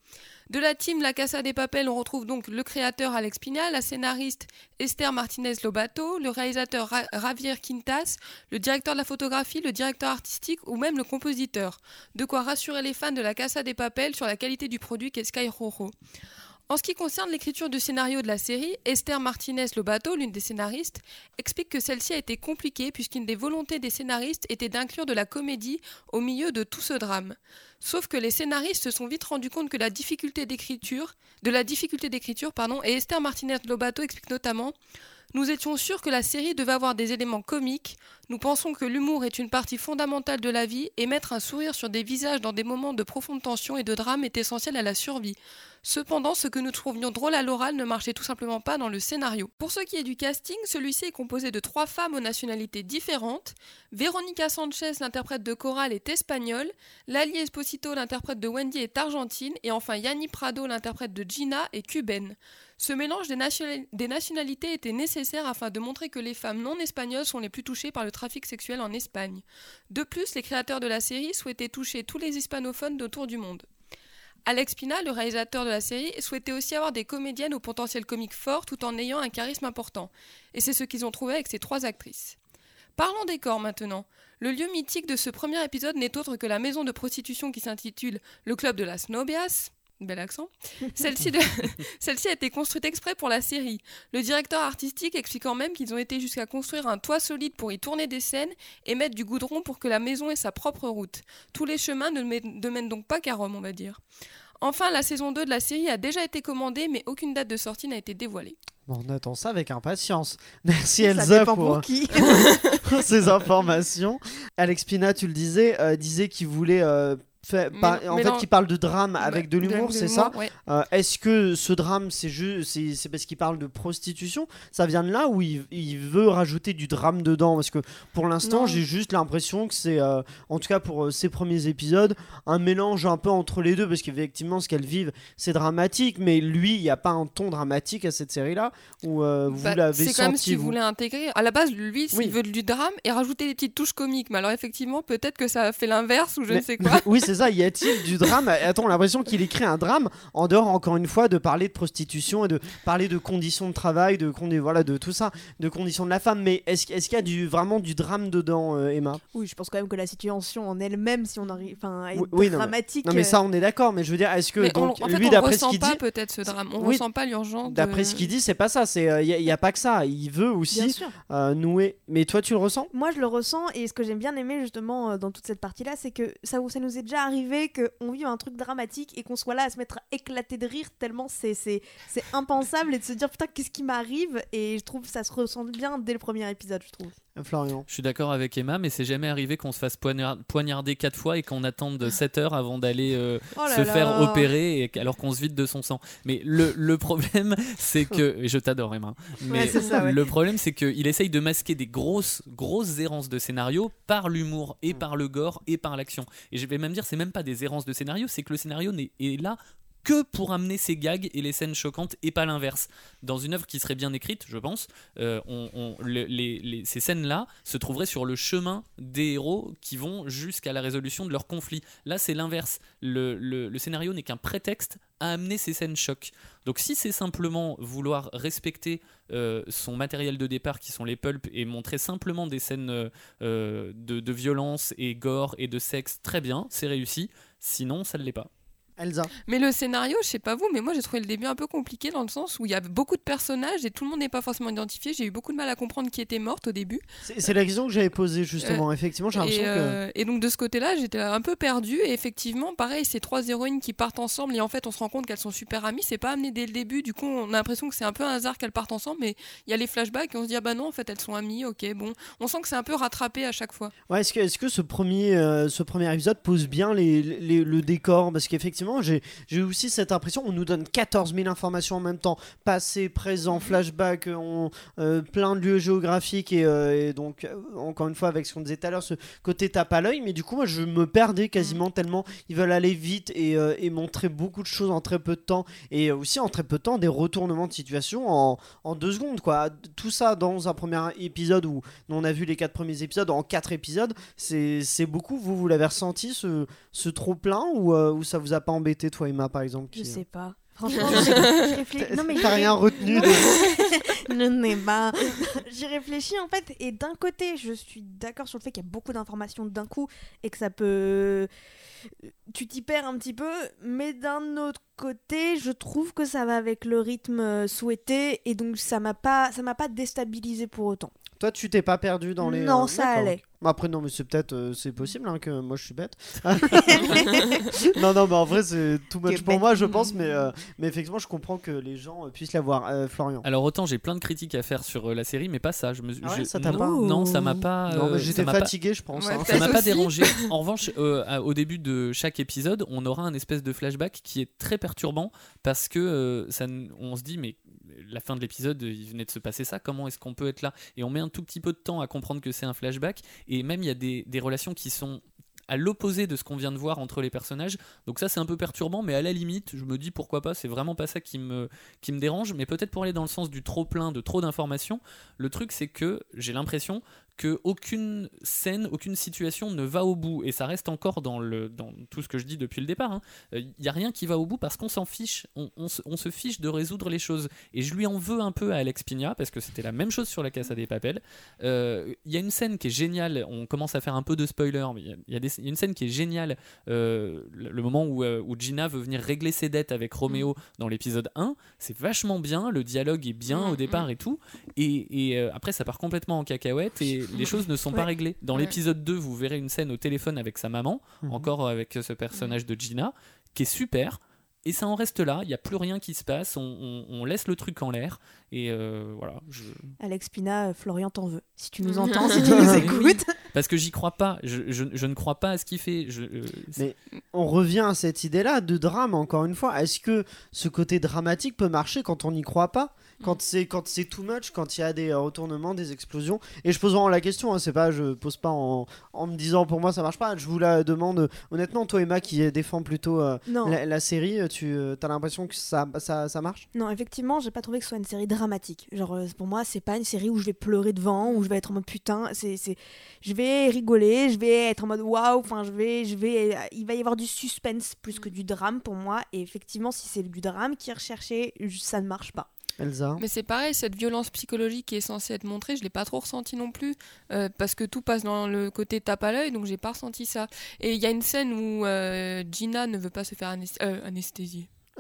De la team La Casa des Papel, on retrouve donc le créateur Alex Pina, la scénariste Esther Martinez Lobato, le réalisateur Javier Quintas, le directeur de la photographie, le directeur artistique ou même le compositeur. De quoi rassurer les fans de la Casa des Papel sur la qualité du produit qu'est Sky Rojo. En ce qui concerne l'écriture du scénario de la série, Esther Martinez Lobato, l'une des scénaristes, explique que celle-ci a été compliquée puisqu'une des volontés des scénaristes était d'inclure de la comédie au milieu de tout ce drame. Sauf que les scénaristes se sont vite rendus compte que la difficulté d'écriture, de la difficulté d'écriture, pardon, et Esther Martinez Lobato explique notamment nous étions sûrs que la série devait avoir des éléments comiques. Nous pensons que l'humour est une partie fondamentale de la vie et mettre un sourire sur des visages dans des moments de profonde tension et de drame est essentiel à la survie. Cependant, ce que nous trouvions drôle à l'oral ne marchait tout simplement pas dans le scénario. Pour ce qui est du casting, celui-ci est composé de trois femmes aux nationalités différentes. Veronica Sanchez, l'interprète de Coral, est espagnole. Lali Esposito, l'interprète de Wendy, est argentine. Et enfin, Yanni Prado, l'interprète de Gina, est cubaine. Ce mélange des, nationa- des nationalités était nécessaire afin de montrer que les femmes non espagnoles sont les plus touchées par le trafic sexuel en Espagne. De plus, les créateurs de la série souhaitaient toucher tous les hispanophones d'autour du monde. Alex Pina, le réalisateur de la série, souhaitait aussi avoir des comédiennes au potentiel comique fort tout en ayant un charisme important. Et c'est ce qu'ils ont trouvé avec ces trois actrices. Parlons des corps maintenant. Le lieu mythique de ce premier épisode n'est autre que la maison de prostitution qui s'intitule le Club de las Nobias. Bel accent. Celle-ci de- a été construite exprès pour la série. Le directeur artistique expliquant même qu'ils ont été jusqu'à construire un toit solide pour y tourner des scènes et mettre du goudron pour que la maison ait sa propre route. Tous les chemins ne, mè- ne mènent donc pas qu'à Rome, on va dire. Enfin, la saison 2 de la série a déjà été commandée, mais aucune date de sortie n'a été dévoilée. Bon, on attend ça avec impatience. Merci Ça Elsa dépend pour, pour qui. pour ces informations. Alex Pina, tu le disais, euh, disait qu'il voulait. euh, par- en fait, non. qu'il parle de drame avec de l'humour, c'est ça ouais. Euh, Est-ce que ce drame, c'est juste, c'est parce qu'il parle de prostitution? Ça vient de là ou il, il veut rajouter du drame dedans? Parce que pour l'instant, j'ai juste l'impression que c'est, euh, en tout cas pour euh, ces premiers épisodes, un mélange un peu entre les deux. Parce qu'effectivement, ce qu'elles vivent, c'est dramatique, mais lui, il n'y a pas un ton dramatique à cette série-là euh, vous Bah, l'avez C'est quand même ce senti qu'il vous? voulait intégrer. À la base, lui, Oui. veut du drame et rajouter des petites touches comiques. Mais alors, effectivement, peut-être que ça a fait l'inverse ou je Mais- ne sais quoi. oui, c'est ça. Y a-t-il du drame? Attends, on a l'impression qu'il écrit un drame en dehors, encore une fois, de parler de prostitution et de parler de conditions de travail, de condi- voilà, de tout ça, de conditions de la femme? Mais est-ce est-ce qu'il y a du, vraiment du drame dedans, euh, Emma? Oui, je pense quand même que la situation en elle-même, si on arrive, enfin, est Oui, oui, non, mais- dramatique. Non, mais euh, ça, on est d'accord. Mais je veux dire, est-ce que Mais on- donc en fait, lui, on d'après ce ressent qu'il pas dit, peut-être ce drame. On Oui. ressent pas l'urgence. de- d'après ce qu'il dit, c'est pas ça. C'est il n'y a, pas que ça. Il veut aussi euh, nouer. Mais toi, tu le ressens? Moi, je le ressens et ce que j'aime bien aimer justement euh, dans toute cette partie-là, c'est que ça, ça nous est déjà arrivé qu'on vive un truc dramatique et qu'on soit là à se mettre à éclater de rire tellement c'est c'est c'est impensable et de se dire putain qu'est-ce qui m'arrive? Et je trouve que ça se ressent bien dès le premier épisode, je trouve. Florian. Je suis d'accord avec Emma, mais c'est jamais arrivé qu'on se fasse poignard- poignarder quatre fois et qu'on attende 7 heures avant d'aller euh, Oh se là. faire opérer et, alors qu'on se vide de son sang. Mais le, le problème, c'est que. et je t'adore, Emma. Mais Ouais, c'est ça, ouais. le problème, c'est qu'il essaye de masquer des grosses, grosses errances de scénario par l'humour et par le gore et par l'action. Et je vais même dire, c'est même pas des errances de scénario, c'est que le scénario n'est est là que pour amener ces gags et les scènes choquantes et pas l'inverse. Dans une œuvre qui serait bien écrite, je pense, euh, ces scènes-là se trouveraient sur le chemin des héros qui vont jusqu'à la résolution de leur conflit. Là, c'est l'inverse. Le scénario n'est qu'un prétexte à amener ces scènes chocs. Donc si c'est simplement vouloir respecter euh, son matériel de départ qui sont les pulps et montrer simplement des scènes euh, euh, de, de violence et gore et de sexe, très bien, c'est réussi. Sinon, ça ne l'est pas. Elsa. Mais le scénario, je sais pas vous, mais moi j'ai trouvé le début un peu compliqué dans le sens où il y a beaucoup de personnages et tout le monde n'est pas forcément identifié. J'ai eu beaucoup de mal à comprendre qui était morte au début. C'est la question que j'avais posée justement. Effectivement, j'ai l'impression que. euh, et donc de ce côté-là, j'étais un peu perdue. Et effectivement, pareil, ces trois héroïnes qui partent ensemble et en fait on se rend compte qu'elles sont super amies. C'est pas amené dès le début. Du coup, on a l'impression que c'est un peu un hasard qu'elles partent ensemble. Mais il y a les flashbacks et on se dit ah bah non, en fait elles sont amies. Ok, bon, on sent que c'est un peu rattrapé à chaque fois. Ouais, est-ce que, est-ce que ce, premier, euh, ce premier épisode pose bien les, les- le décor? Parce qu'effectivement, effectivement, j'ai aussi cette impression. On nous donne 14 000 informations en même temps passé, présent, flashback, euh, on, euh, plein de lieux géographiques et, euh, et donc, euh, encore une fois, avec ce qu'on disait tout à l'heure, ce côté tape à l'œil. Mais du coup, moi, je me perdais quasiment tellement ils veulent aller vite et, euh, et montrer beaucoup de choses en très peu de temps et aussi en très peu de temps des retournements de situation en, en deux secondes, quoi. Tout ça dans un premier épisode où on a vu les quatre premiers épisodes en quatre épisodes, c'est c'est beaucoup. Vous, vous l'avez ressenti ce, ce trop plein ou, ou ça vous a pas embêté, toi, Emma, par exemple Je sais pas. Franchement. Non, mais T'as j'y- rien retenu de... Je n'ai pas. J'y réfléchis en fait, et d'un côté, je suis d'accord sur le fait qu'il y a beaucoup d'informations d'un coup et que ça peut. Tu t'y perds un petit peu, mais d'un autre côté, je trouve que ça va avec le rythme euh, souhaité et donc ça m'a pas, ça m'a pas déstabilisé pour autant. Toi, tu t'es pas perdu dans les. Non, euh, ça allait. Après, non, mais c'est peut-être. euh, c'est possible hein, que moi je suis bête. non, non, mais en vrai, c'est too much T'es pour bête. moi, je pense. Mais, euh, mais effectivement, je comprends que les gens euh, puissent l'avoir. Euh, Florian. Alors autant j'ai plein de critiques à faire sur euh, la série, mais pas ça. Je me, Ah ouais, je- ça t'a non, pas non, ça m'a pas. non, euh, mais ça j'étais m'a pas- fatigué, je pense. Ouais, hein. Ça m'a pas aussi. dérangé. En revanche, euh, à- au début de chaque épisode, on aura un espèce de flashback qui est très perturbant parce que euh, ça, n- on se dit mais la fin de l'épisode, il venait de se passer ça. Comment est-ce qu'on peut être là? Et on met un tout petit peu de temps à comprendre que c'est un flashback. Et même il y a des, relations qui sont à l'opposé de ce qu'on vient de voir entre les personnages. Donc ça c'est un peu perturbant, mais à la limite, je me dis pourquoi pas. C'est vraiment pas ça qui me dérange. Mais peut-être pour aller dans le sens du trop plein, de trop d'informations. Le truc c'est que j'ai l'impression que aucune scène, aucune situation ne va au bout. Et ça reste encore dans, le, dans tout ce que je dis depuis le départ. Il n'y a rien qui va au bout parce qu'on s'en fiche. On, on se, on se fiche de résoudre les choses. Et je lui en veux un peu à Alex Pina parce que c'était la même chose sur la Casa des Papels. Euh, Il y a une scène qui est géniale. On commence à faire un peu de spoiler. mais Il y a- y, y une scène qui est géniale. euh, le moment où, euh, où Gina veut venir régler ses dettes avec Roméo dans l'épisode 1. C'est vachement bien. Le dialogue est bien Mm, au départ et tout. Et, et, euh, après, ça part complètement en cacahuète et les choses ne sont pas réglées. Dans Ouais. l'épisode 2, vous verrez une scène au téléphone avec sa maman, Mhm. encore avec ce personnage de Gina, qui est super. Et ça en reste là, il n'y a plus rien qui se passe, on, on- on laisse le truc en l'air. Et euh, voilà. je- Alex Pina, euh, Florian t'en veut. Si tu nous entends, si tu nous Oui. écoutes. Parce que j'y crois pas, je, je- je ne crois pas à ce qu'il fait. Je, euh, Mais- On revient à cette idée-là de drame, encore une fois. Est-ce que ce côté dramatique peut marcher quand on n'y croit pas? Quand c'est quand c'est too much, quand il y a des euh, retournements, des explosions. Et je pose vraiment la question, hein, c'est pas, je pose pas en, en me disant pour moi ça marche pas. Je vous la demande euh, honnêtement, toi Emma qui défend plutôt euh, la, la série, euh, tu as l'impression que ça, ça, ça marche? Non, effectivement, j'ai pas trouvé que ce soit une série dramatique. Genre, pour moi, c'est pas une série où je vais pleurer devant, où je vais être en mode putain. C'est, c'est, je vais rigoler, je vais être en mode waouh. Enfin, je vais, je vais, il va y avoir du suspense plus que du drame pour moi. Et effectivement, si c'est du drame qui est recherché, ça ne marche pas. Elsa Mais c'est pareil, cette violence psychologique qui est censée être montrée, je l'ai pas trop ressenti non plus, euh, parce que tout passe dans le côté tape à l'œil, donc j'ai pas ressenti ça. Et il y a une scène où euh, Gina ne veut pas se faire anesth- euh, anesthésier.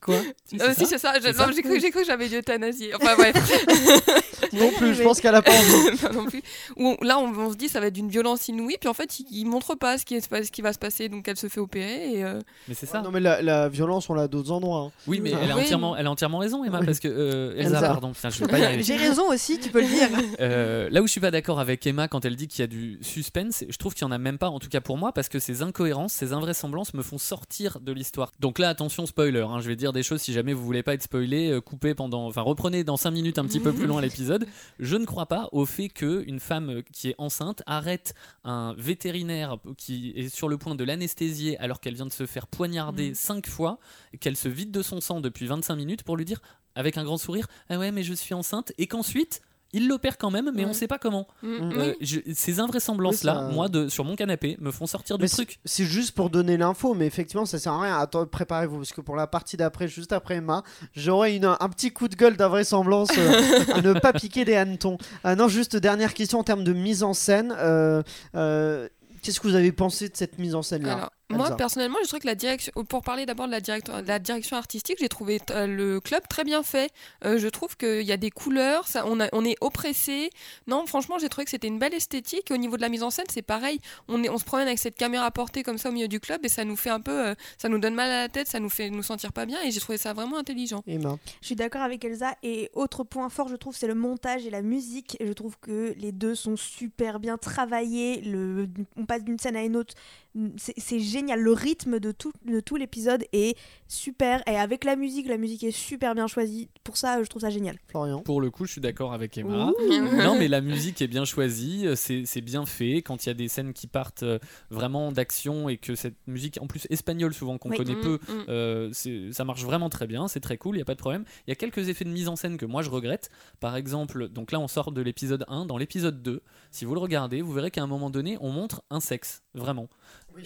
Quoi si, Euh, c'est si, ça. c'est ça, j'ai cru, que j'avais dit euthanasie. Enfin bref, Non plus, je pense qu'elle a pas envie. Non plus. Où on- là on, on se dit ça va être d'une violence inouïe, puis en fait il, il montre pas ce qui, est, ce qui va se passer, donc elle se fait opérer et euh, Mais c'est ça. Non mais la, la violence on l'a à d'autres endroits. hein. Oui, mais Ah. elle a, entièrement, elle a entièrement raison, Emma, Oui. parce que. euh, Elsa, Elsa. pardon, putain, je vais pas y arriver. J'ai raison aussi, tu peux le dire. Euh, là où je suis pas d'accord avec Emma quand elle dit qu'il y a du suspense, je trouve qu'il y en a même pas, en tout cas pour moi, parce que ces incohérences, ces invraisemblances me font sortir de l'histoire. Donc là, attention spoiler, hein, je vais dire des choses si jamais vous voulez pas être spoilé, euh, coupez pendant, enfin reprenez dans 5 minutes un petit peu plus loin l'épisode. Je ne crois pas au fait que une femme euh, qui est enceinte arrête un vétérinaire qui est sur le point de l'anesthésier alors qu'elle vient de se faire poignarder Mhm. 5 fois, qu'elle se vide de son sang depuis 25 minutes pour lui dire avec un grand sourire ah ouais mais je suis enceinte et qu'ensuite il l'opère quand même mais on Ouais. sait pas comment mm, Mm. euh, oui. je- ces invraisemblances là Oui, ça- moi de, sur mon canapé me font sortir du Mais c'est- truc C'est juste pour donner l'info, mais effectivement, ça sert à rien. Attends, préparez-vous, parce que pour la partie d'après, juste après Emma, j'aurai une- un petit coup de gueule d'invraisemblance euh, à ne pas piquer des hannetons. Ah non, juste dernière question en termes de mise en scène. euh, euh, Qu'est-ce que vous avez pensé de cette mise en scène-là? Alors, moi Elsa. personnellement, je trouve que la direction, pour parler d'abord de la, direction- de la direction artistique, j'ai trouvé euh, le club très bien fait. Euh, je trouve qu'il y a des couleurs, ça, on, a- on est oppressé. Non, franchement, j'ai trouvé que c'était une belle esthétique. Et au niveau de la mise en scène, c'est pareil. On, est, on se promène avec cette caméra portée comme ça au milieu du club et ça nous fait un peu, euh, ça nous donne mal à la tête, ça nous fait nous sentir pas bien. Et j'ai trouvé ça vraiment intelligent. Emma. Je suis d'accord avec Elsa. Et autre point fort, je trouve, c'est le montage et la musique. Et je trouve que les deux sont super bien travaillés. Le... On passe d'une scène à une autre c'est génial. Le rythme de tout, de tout l'épisode est super. Et avec la musique, la musique est super bien choisie. Pour ça, je trouve ça génial. Florian. Pour le coup, je suis d'accord avec Emma. Ouh. non, mais la musique est bien choisie, euh, c'est c'est bien fait. Quand il y a des scènes qui partent euh, vraiment d'action et que cette musique, en plus espagnole souvent qu'on Oui. connaît Mm, peu, mm. euh, ça marche vraiment très bien, c'est très cool, il n'y a pas de problème. Il y a quelques effets de mise en scène que moi je regrette. Par exemple, donc là on sort de l'épisode 1, dans l'épisode 2, si vous le regardez, vous verrez qu'à un moment donné, on montre un sexe, vraiment.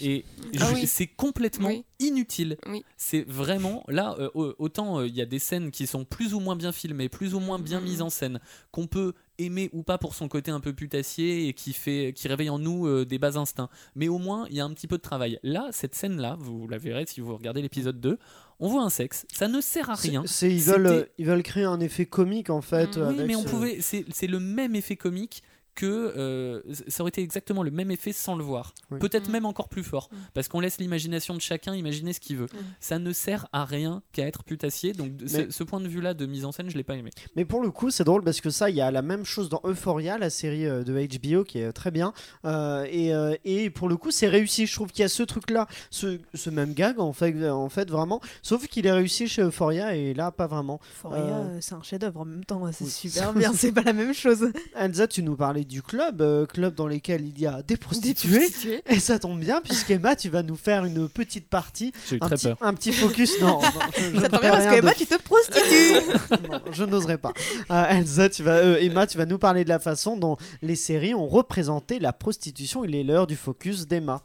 Et Ah oui. c'est complètement Oui. inutile. Oui. C'est vraiment là, euh, au- autant euh, il y a des scènes qui sont plus ou moins bien filmées, plus ou moins bien Mhm. mises en scène, qu'on peut aimer ou pas pour son côté un peu putassier et qui fait, qui réveille en nous euh, des bas instincts. Mais au moins il y a un petit peu de travail. Là, cette scène-là, vous la verrez si vous regardez l'épisode 2, on voit un sexe, ça ne sert à rien. Ils, veulent, ils veulent créer un effet comique en fait. Mm. Oui, avec mais on ce- pouvait. C'est c'est le même effet comique que euh, ça aurait été exactement le même effet sans le voir. Oui. Peut-être Mm. même encore plus fort, Mm. parce qu'on laisse l'imagination de chacun imaginer ce qu'il veut. Mm. Ça ne sert à rien qu'à être putassier. Donc Mais- ce, point de vue-là de mise en scène, je l'ai pas aimé. Mais pour le coup, c'est drôle parce que ça, il y a la même chose dans Euphoria, la série euh, de HBO qui est très bien. Euh, et, euh, et pour le coup, c'est réussi. Je trouve qu'il y a ce truc-là, ce, ce même gag en fait, en fait vraiment. Sauf qu'il est réussi chez Euphoria et là, pas vraiment. Euphoria, c'est un chef-d'œuvre en même temps. C'est Oui. super bien. C'est pas la même chose. Elsa, tu nous parlais du club, euh, club dans lequel il y a des Des prostituées. Et ça tombe bien puisqu'Emma, tu vas nous faire une petite partie, J'ai eu un très petit, peur. un petit focus. Non, non, je, je Ça tombe bien parce rien que de Emma, tu te prostitues. non, je n'oserais pas. Euh, Elsa, tu vas, euh, Emma, tu vas nous parler de la façon dont les séries ont représenté la prostitution. Il est l'heure du focus d'Emma.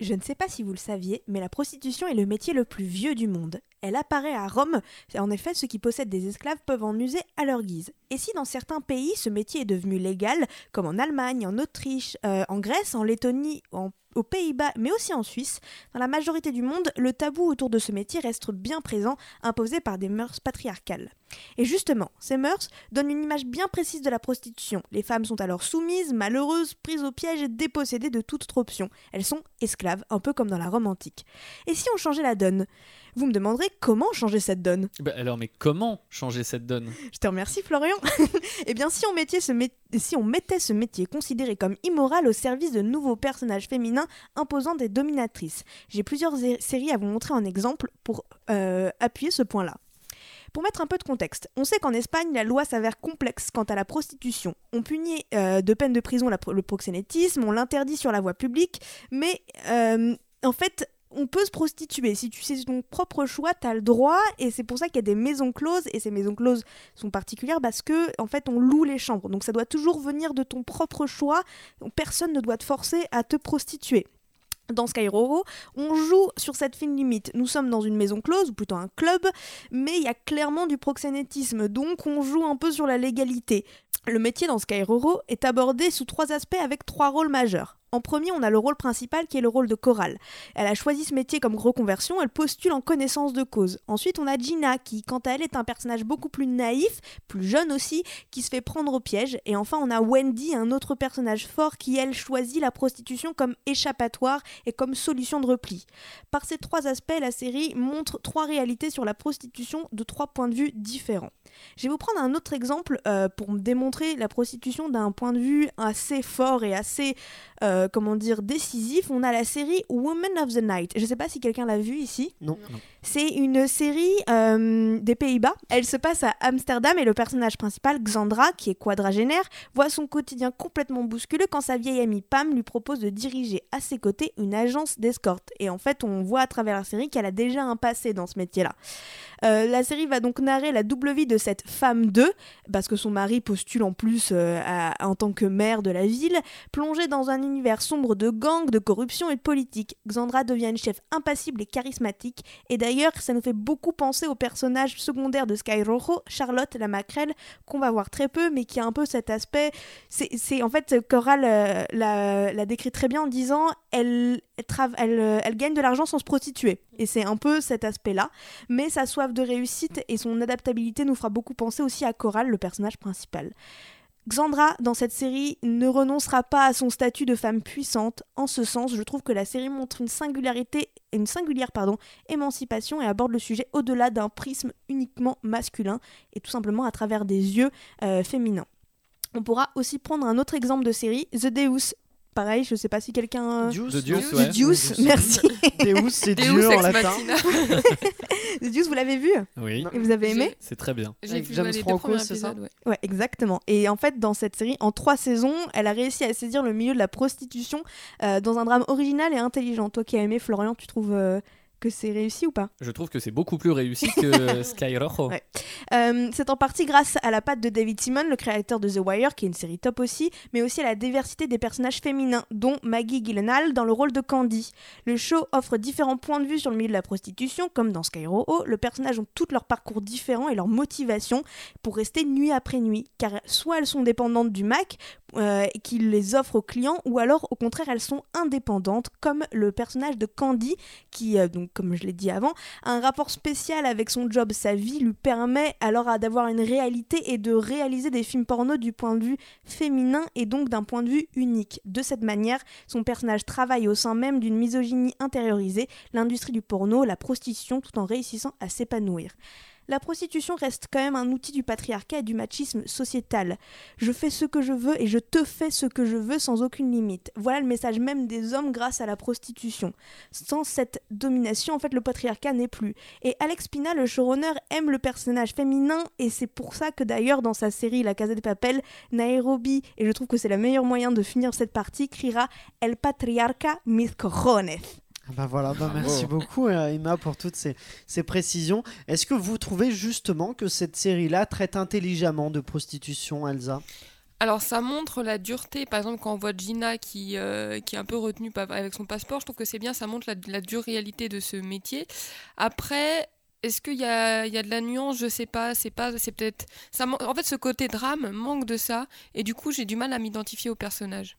Je ne sais pas si vous le saviez, mais la prostitution est le métier le plus vieux du monde. Elle apparaît à Rome. En effet, ceux qui possèdent des esclaves peuvent en user à leur guise. Et si dans certains pays ce métier est devenu légal, comme en Allemagne, en Autriche, euh, en Grèce, en Lettonie, aux Pays-Bas, mais aussi en Suisse, dans la majorité du monde, le tabou autour de ce métier reste bien présent, imposé par des mœurs patriarcales. Et justement, ces mœurs donnent une image bien précise de la prostitution. Les femmes sont alors soumises, malheureuses, prises au piège et dépossédées de toute autre option. Elles sont esclaves, un peu comme dans la Rome antique. Et si on changeait la donne? Vous me demanderez comment changer cette donne Bah, alors, mais comment changer cette donne? Je te remercie Florian. eh bien, si on, mettait ce mé- si on mettait ce métier considéré comme immoral au service de nouveaux personnages féminins imposant des dominatrices. J'ai plusieurs séries à vous montrer en exemple pour euh, appuyer ce point-là. Pour mettre un peu de contexte, on sait qu'en Espagne, la loi s'avère complexe quant à la prostitution. On punit euh, de peine de prison la pro- le proxénétisme, on l'interdit sur la voie publique, mais euh, en fait, on peut se prostituer. Si tu sais ton propre choix, tu as le droit, et c'est pour ça qu'il y a des maisons closes, et ces maisons closes sont particulières parce que, en fait, on loue les chambres. Donc ça doit toujours venir de ton propre choix. Personne ne doit te forcer à te prostituer. Dans Skyroro, on joue sur cette fine limite. Nous sommes dans une maison close, ou plutôt un club, mais il y a clairement du proxénétisme, donc on joue un peu sur la légalité. Le métier dans Skyroro est abordé sous trois aspects avec trois rôles majeurs. En premier, on a le rôle principal qui est le rôle de Coral. Elle a choisi ce métier comme reconversion, elle postule en connaissance de cause. Ensuite, on a Gina qui, quant à elle, est un personnage beaucoup plus naïf, plus jeune aussi, qui se fait prendre au piège. Et enfin, on a Wendy, un autre personnage fort qui, elle, choisit la prostitution comme échappatoire et comme solution de repli. Par ces trois aspects, la série montre trois réalités sur la prostitution de trois points de vue différents. Je vais vous prendre un autre exemple euh, pour démontrer la prostitution d'un point de vue assez fort et assez, euh, comment dire, décisif. On a la série Women of the Night. Je ne sais pas si quelqu'un l'a vue ici. Non. Non. C'est une série euh, des Pays-Bas. Elle se passe à Amsterdam et le personnage principal, Xandra, qui est quadragénaire, voit son quotidien complètement bousculé quand sa vieille amie Pam lui propose de diriger à ses côtés une agence d'escorte. Et en fait, on voit à travers la série qu'elle a déjà un passé dans ce métier-là. Euh, la série va donc narrer la double vie de cette femme 2, parce que son mari postule en plus euh, en tant que maire de la ville, plongée dans un univers sombre de gangs, de corruption et de politique. Xandra devient une chef impassible et charismatique, et d'ailleurs ça nous fait beaucoup penser au personnage secondaire de Sky Rojo, Charlotte la maquerelle, qu'on va voir très peu, mais qui a un peu cet aspect... C'est en fait, Coral euh, la, décrit très bien en disant elle, euh, elle gagne de l'argent sans se prostituer. Et c'est un peu cet aspect-là mais sa soif de réussite et son adaptabilité nous fera beaucoup penser aussi à Coral, le personnage principal. Xandra, dans cette série, ne renoncera pas à son statut de femme puissante. En ce sens, je trouve que la série montre une singularité, une singulière émancipation et aborde le sujet au-delà d'un prisme uniquement masculin et tout simplement à travers des yeux euh, féminins. On pourra aussi prendre un autre exemple de série, The Deus pareil, je sais pas si quelqu'un. Deuce, The Deuce, non ouais. Deuce, merci. Deus, c'est Dieu en latin. The Deuce, vous l'avez vu? Oui, Et vous avez aimé? C'est très bien. J'ai vu James Franco, c'est ça. Ouais, exactement. Et en fait, dans cette série, en trois saisons, elle a réussi à saisir le milieu de la prostitution euh, dans un drame original et intelligent. Toi qui as aimé Florian, tu trouves euh, que c'est réussi ou pas Je trouve que c'est beaucoup plus réussi que Sky Rojo. Ouais. Euh, C'est en partie grâce à la patte de David Simon, le créateur de The Wire, qui est une série top aussi, mais aussi à la diversité des personnages féminins, dont Maggie Gyllenhaal dans le rôle de Candy. Le show offre différents points de vue sur le milieu de la prostitution, comme dans Sky Rojo. Le personnage ont tous leurs parcours différents et leurs motivations pour rester nuit après nuit, car soit elles sont dépendantes du Mac, euh, qui les offre aux clients, ou alors au contraire elles sont indépendantes, comme le personnage de Candy, qui, euh, donc comme je l'ai dit avant, a un rapport spécial avec son job. Sa vie lui permet alors d'avoir une réalité et de réaliser des films porno du point de vue féminin et donc d'un point de vue unique. De cette manière, son personnage travaille au sein même d'une misogynie intériorisée, l'industrie du porno, la prostitution, tout en réussissant à s'épanouir. La prostitution reste quand même un outil du patriarcat et du machisme sociétal. Je fais ce que je veux et je te fais ce que je veux sans aucune limite. Voilà le message même des hommes grâce à la prostitution. Sans cette domination, en fait, le patriarcat n'est plus. Et Alex Pina, le showrunner, aime le personnage féminin et c'est pour ça que d'ailleurs dans sa série La Casa de Papel, Nairobi, et je trouve que c'est le meilleur moyen de finir cette partie, criera El patriarca mis cojones. Ah Bah voilà, bah merci beaucoup euh, Emma pour toutes ces, ces précisions. Est-ce que vous trouvez justement que cette série-là traite intelligemment de prostitution, Elsa? Alors ça montre la dureté, par exemple quand on voit Gina qui, euh, qui est un peu retenue avec son passeport, je trouve que c'est bien, ça montre la, la dure réalité de ce métier. Après, est-ce qu'il y a, il y a de la nuance? Je sais pas, c'est pas, c'est peut-être... ça En fait, ce côté drame manque de ça, et du coup j'ai du mal à m'identifier au personnage.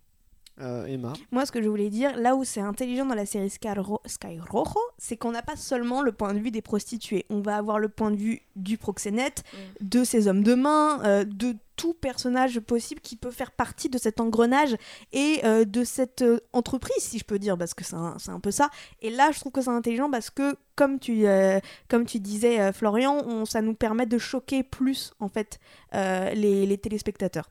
Euh, Emma Moi, ce que je voulais dire, là où c'est intelligent dans la série Sky, Ro- Sky Rojo, c'est qu'on n'a pas seulement le point de vue des prostituées. On va avoir le point de vue du proxénète, de ces hommes de main, euh, de tout personnage possible qui peut faire partie de cet engrenage et euh, de cette euh, entreprise, si je peux dire, parce que c'est un, c'est un peu ça. Et là, je trouve que c'est intelligent parce que, comme tu, euh, comme tu disais, euh, Florian, on- ça nous permet de choquer plus, en fait, euh, les, les téléspectateurs.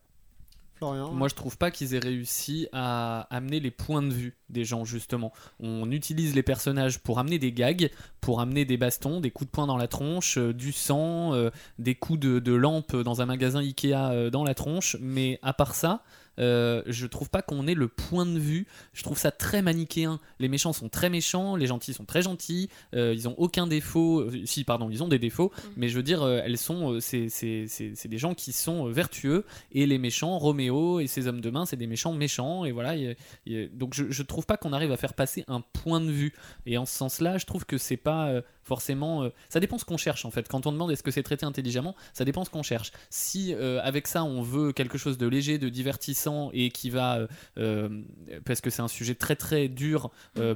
Moi, je trouve pas qu'ils aient réussi à amener les points de vue des gens, justement. On utilise les personnages pour amener des gags, pour amener des bastons, des coups de poing dans la tronche, euh, du sang, euh, des coups de, de lampe dans un magasin Ikea euh, dans la tronche. Mais à part ça, euh, je trouve pas qu'on ait le point de vue. Je trouve ça très manichéen. Les méchants sont très méchants, les gentils sont très gentils. euh, ils ont aucun défaut. euh, si, pardon, ils ont des défauts. Mais je veux dire, elles sont, c'est, c'est, c'est, c'est des gens qui sont vertueux. Et les méchants, Roméo et ses hommes de main, c'est des méchants méchants. Et voilà. y y donc je, je trouve pas qu'on arrive à faire passer un point de vue. Et en ce sens-là, je trouve que c'est pas forcément. euh, ça dépend ce qu'on cherche en fait. Quand on demande est-ce que c'est traité intelligemment, ça dépend ce qu'on cherche. Si euh, avec ça on veut quelque chose de léger, de divertissant et qui va, euh, parce que c'est un sujet très très dur,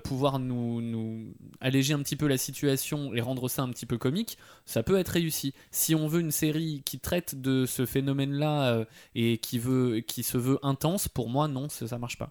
pouvoir nous, alléger un petit peu la situation et rendre ça un petit peu comique, ça peut être réussi. Si on veut une série qui traite de ce phénomène-là et qui se veut intense, pour moi non, ça marche pas.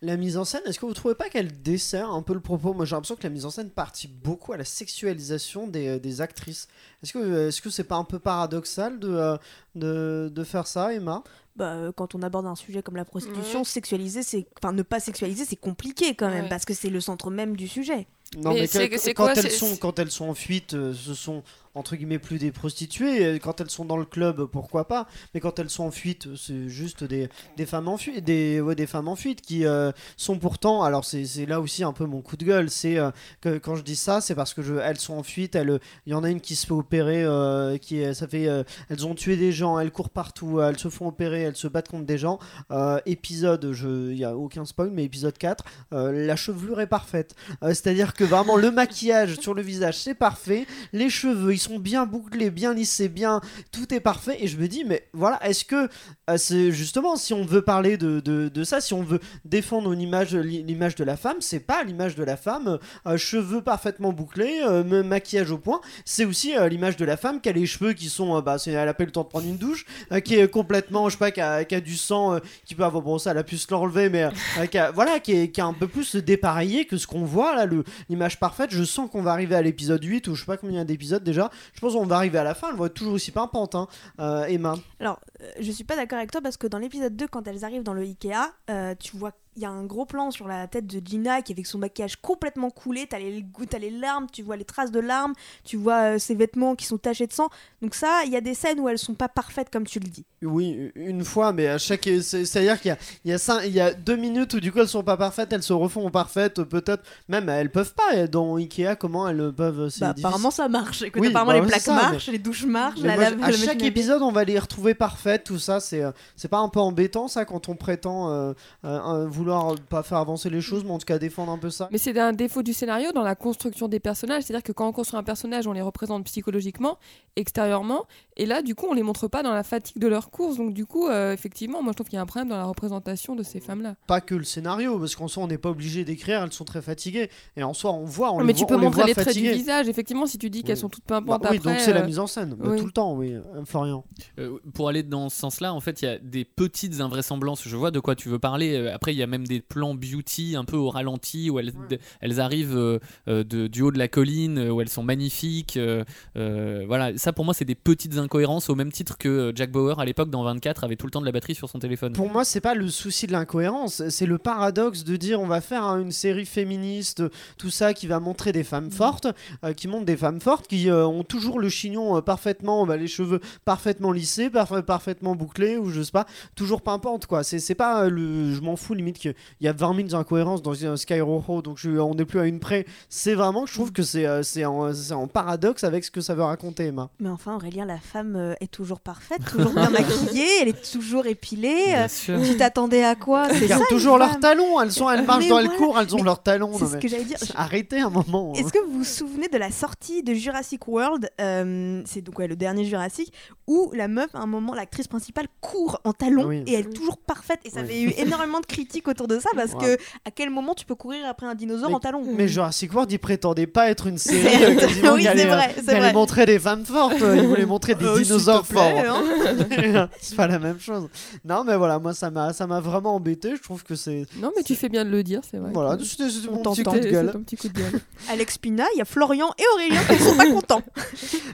La mise en scène, est-ce que vous trouvez pas qu'elle dessert un peu le propos? Moi j'ai l'impression que la mise en scène participe beaucoup à la sexualisation des, euh, des actrices. Est-ce que est-ce que c'est pas un peu paradoxal de, euh, de, de faire ça, Emma? Bah, euh, quand on aborde un sujet comme la prostitution, Ouais. sexualiser, c'est, enfin, ne pas sexualiser, c'est compliqué quand même, Ouais. parce que c'est le centre même du sujet. Non, Mais mais, c'est- que- c'est quand, quoi, elles sont, quand elles sont en fuite, euh, ce sont entre guillemets plus des prostituées. Euh, Quand elles sont dans le club, pourquoi pas Mais quand elles sont en fuite, c'est juste des, des femmes en fuite, des, ouais, des femmes en fuite qui euh, sont pourtant. Alors c'est là aussi un peu mon coup de gueule. C'est euh, que quand je dis ça, c'est parce que je, elles sont en fuite. Elles, il y en a une qui se fait opérer, euh, qui est- ça fait, euh, elles ont tué des gens, elles courent partout, elles se font opérer, elles se battent contre des gens. Euh, épisode, il y a aucun spoil, mais épisode 4, euh, la chevelure est parfaite. Euh, C'est-à-dire que vraiment le maquillage sur le visage c'est parfait, les cheveux ils sont bien bouclés, bien lissés, bien, tout est parfait. Et je me dis, mais voilà, est-ce que euh, c'est justement si on veut parler de, de, ça, si on veut défendre l'image de la femme, c'est pas l'image de la femme, euh, cheveux parfaitement bouclés, euh, maquillage au point, c'est aussi l'image de la femme qui a les cheveux qui sont, bah, c'est- elle a pas eu le temps de prendre une douche, qui est complètement, je sais pas, qui a, qui a du sang, qui peut avoir, bon ça elle a pu se l'enlever, mais qui a- voilà, qui est, qui est un peu plus dépareillé que ce qu'on voit là, l'image parfaite. Je sens qu'on va arriver à l'épisode 8 ou je sais pas combien d'épisodes déjà. Je pense qu'on va arriver à la fin, elle va être toujours aussi pimpante, hein, euh, Emma. Alors, euh, je suis pas d'accord avec toi parce que dans l'épisode 2, quand elles arrivent dans le Ikea, euh, tu vois il y a un gros plan sur la tête de Gina qui avec son maquillage complètement coulé, t'as les, t'as les larmes, tu vois les traces de larmes, tu vois euh, ses vêtements qui sont tachés de sang. Donc ça, il y a des scènes où elles sont pas parfaites comme tu le dis. Oui, une fois, mais à chaque. c'est- C'est-à-dire qu'il y a, il y, a cinq- il y a deux minutes où du coup elles sont pas parfaites, elles se refont parfaites, peut-être. Même elles peuvent pas. Dans Ikea, comment elles peuvent. c'est Bah, apparemment ça marche. Écoute, Oui, apparemment bah, les ouais, plaques mais- marchent, les douches marchent, la moi, lave- à chaque épisode, on va les retrouver parfaites, tout ça. C'est, euh, c'est pas un peu embêtant ça quand on prétend euh, euh, euh, vouloir pas faire avancer les choses, mais en tout cas défendre un peu ça. Mais c'est un défaut du scénario dans la construction des personnages. C'est-à-dire que quand on construit un personnage, on les représente psychologiquement, extérieurement. Et là, du coup, on les montre pas dans la fatigue de leur course. Donc, du coup, euh, effectivement, moi, je trouve qu'il y a un problème dans la représentation de ces femmes-là. Pas que le scénario, parce qu'en soi, on n'est pas obligé d'écrire, elles sont très fatiguées. Et en soi, on voit, on les mais voit, tu peux on montrer les traits du visage. Effectivement, si tu dis qu'elles Oui. sont toutes Bah pimpantes oui, après. donc c'est la euh, mise en scène, bah, oui. tout le temps, oui, euh, Florian. Euh, pour aller dans ce sens-là, en fait, il y a des petites invraisemblances. Je vois de quoi tu veux parler. Euh, Après, il y a même des plans beauty un peu au ralenti où elles, Ouais. elles arrivent euh, euh, de, du haut de la colline, euh, où elles sont magnifiques. euh, euh, voilà, ça pour moi, c'est des petites incohérences au même titre que euh, Jack Bauer à l'époque dans 24 avait tout le temps de la batterie sur son téléphone. Pour moi, c'est pas le souci de l'incohérence, c'est le paradoxe de dire on va faire hein, une série féministe, tout ça qui va montrer des femmes fortes, euh, qui montrent des femmes fortes qui euh, ont toujours le chignon euh, parfaitement, bah, les cheveux parfaitement lissés, parfa- parfaitement bouclés ou je sais pas, toujours pimpante quoi. C'est c'est pas euh, le, je m'en fous limite qu'il y a 20 000 incohérences dans euh, Sky Rojo, donc je, on n'est plus à une près. C'est vraiment, je trouve que c'est euh, c'est en, en paradoxe avec ce que ça veut raconter, Emma. Mais enfin, Aurélien, la femme euh, est toujours parfaite, toujours bien maquillée, elle est toujours épilée. Bien euh, sûr. tu t'attendais à quoi? C'est Elles gardent toujours leurs talons, elles sont, elles marchent Mais dans elles voilà. courent, elles ont Mais leurs talons. C'est non, ce mais- que j'allais dire. Arrêtez un moment. hein. Est-ce que vous vous souvenez de la sortie de Jurassic World euh, C'est donc ouais, le dernier Jurassic où la meuf, à un moment, l'actrice principale court en talons Oui. et elle est toujours parfaite? Et ça Oui. avait eu énormément de critiques autour de ça parce Ouais. que à quel moment tu peux courir après un dinosaure Mais- en talons? Mais Jurassic World, il prétendait pas être une série quasiment Oui, c'est vrai, c'est allait montrer des femmes fortes. Il voulait montrer des Euh, dinosaures forts. hein. c'est pas la même chose. Non, mais voilà, moi ça m'a ça m'a vraiment embêté. Je trouve que c'est Non, mais tu fais bien de le dire, c'est vrai. voilà, c'était c'était On mon petit coup de C'est gueule. ton petit coup de gueule. Alex Pina, il y a Florian et Aurélien qui sont pas contents.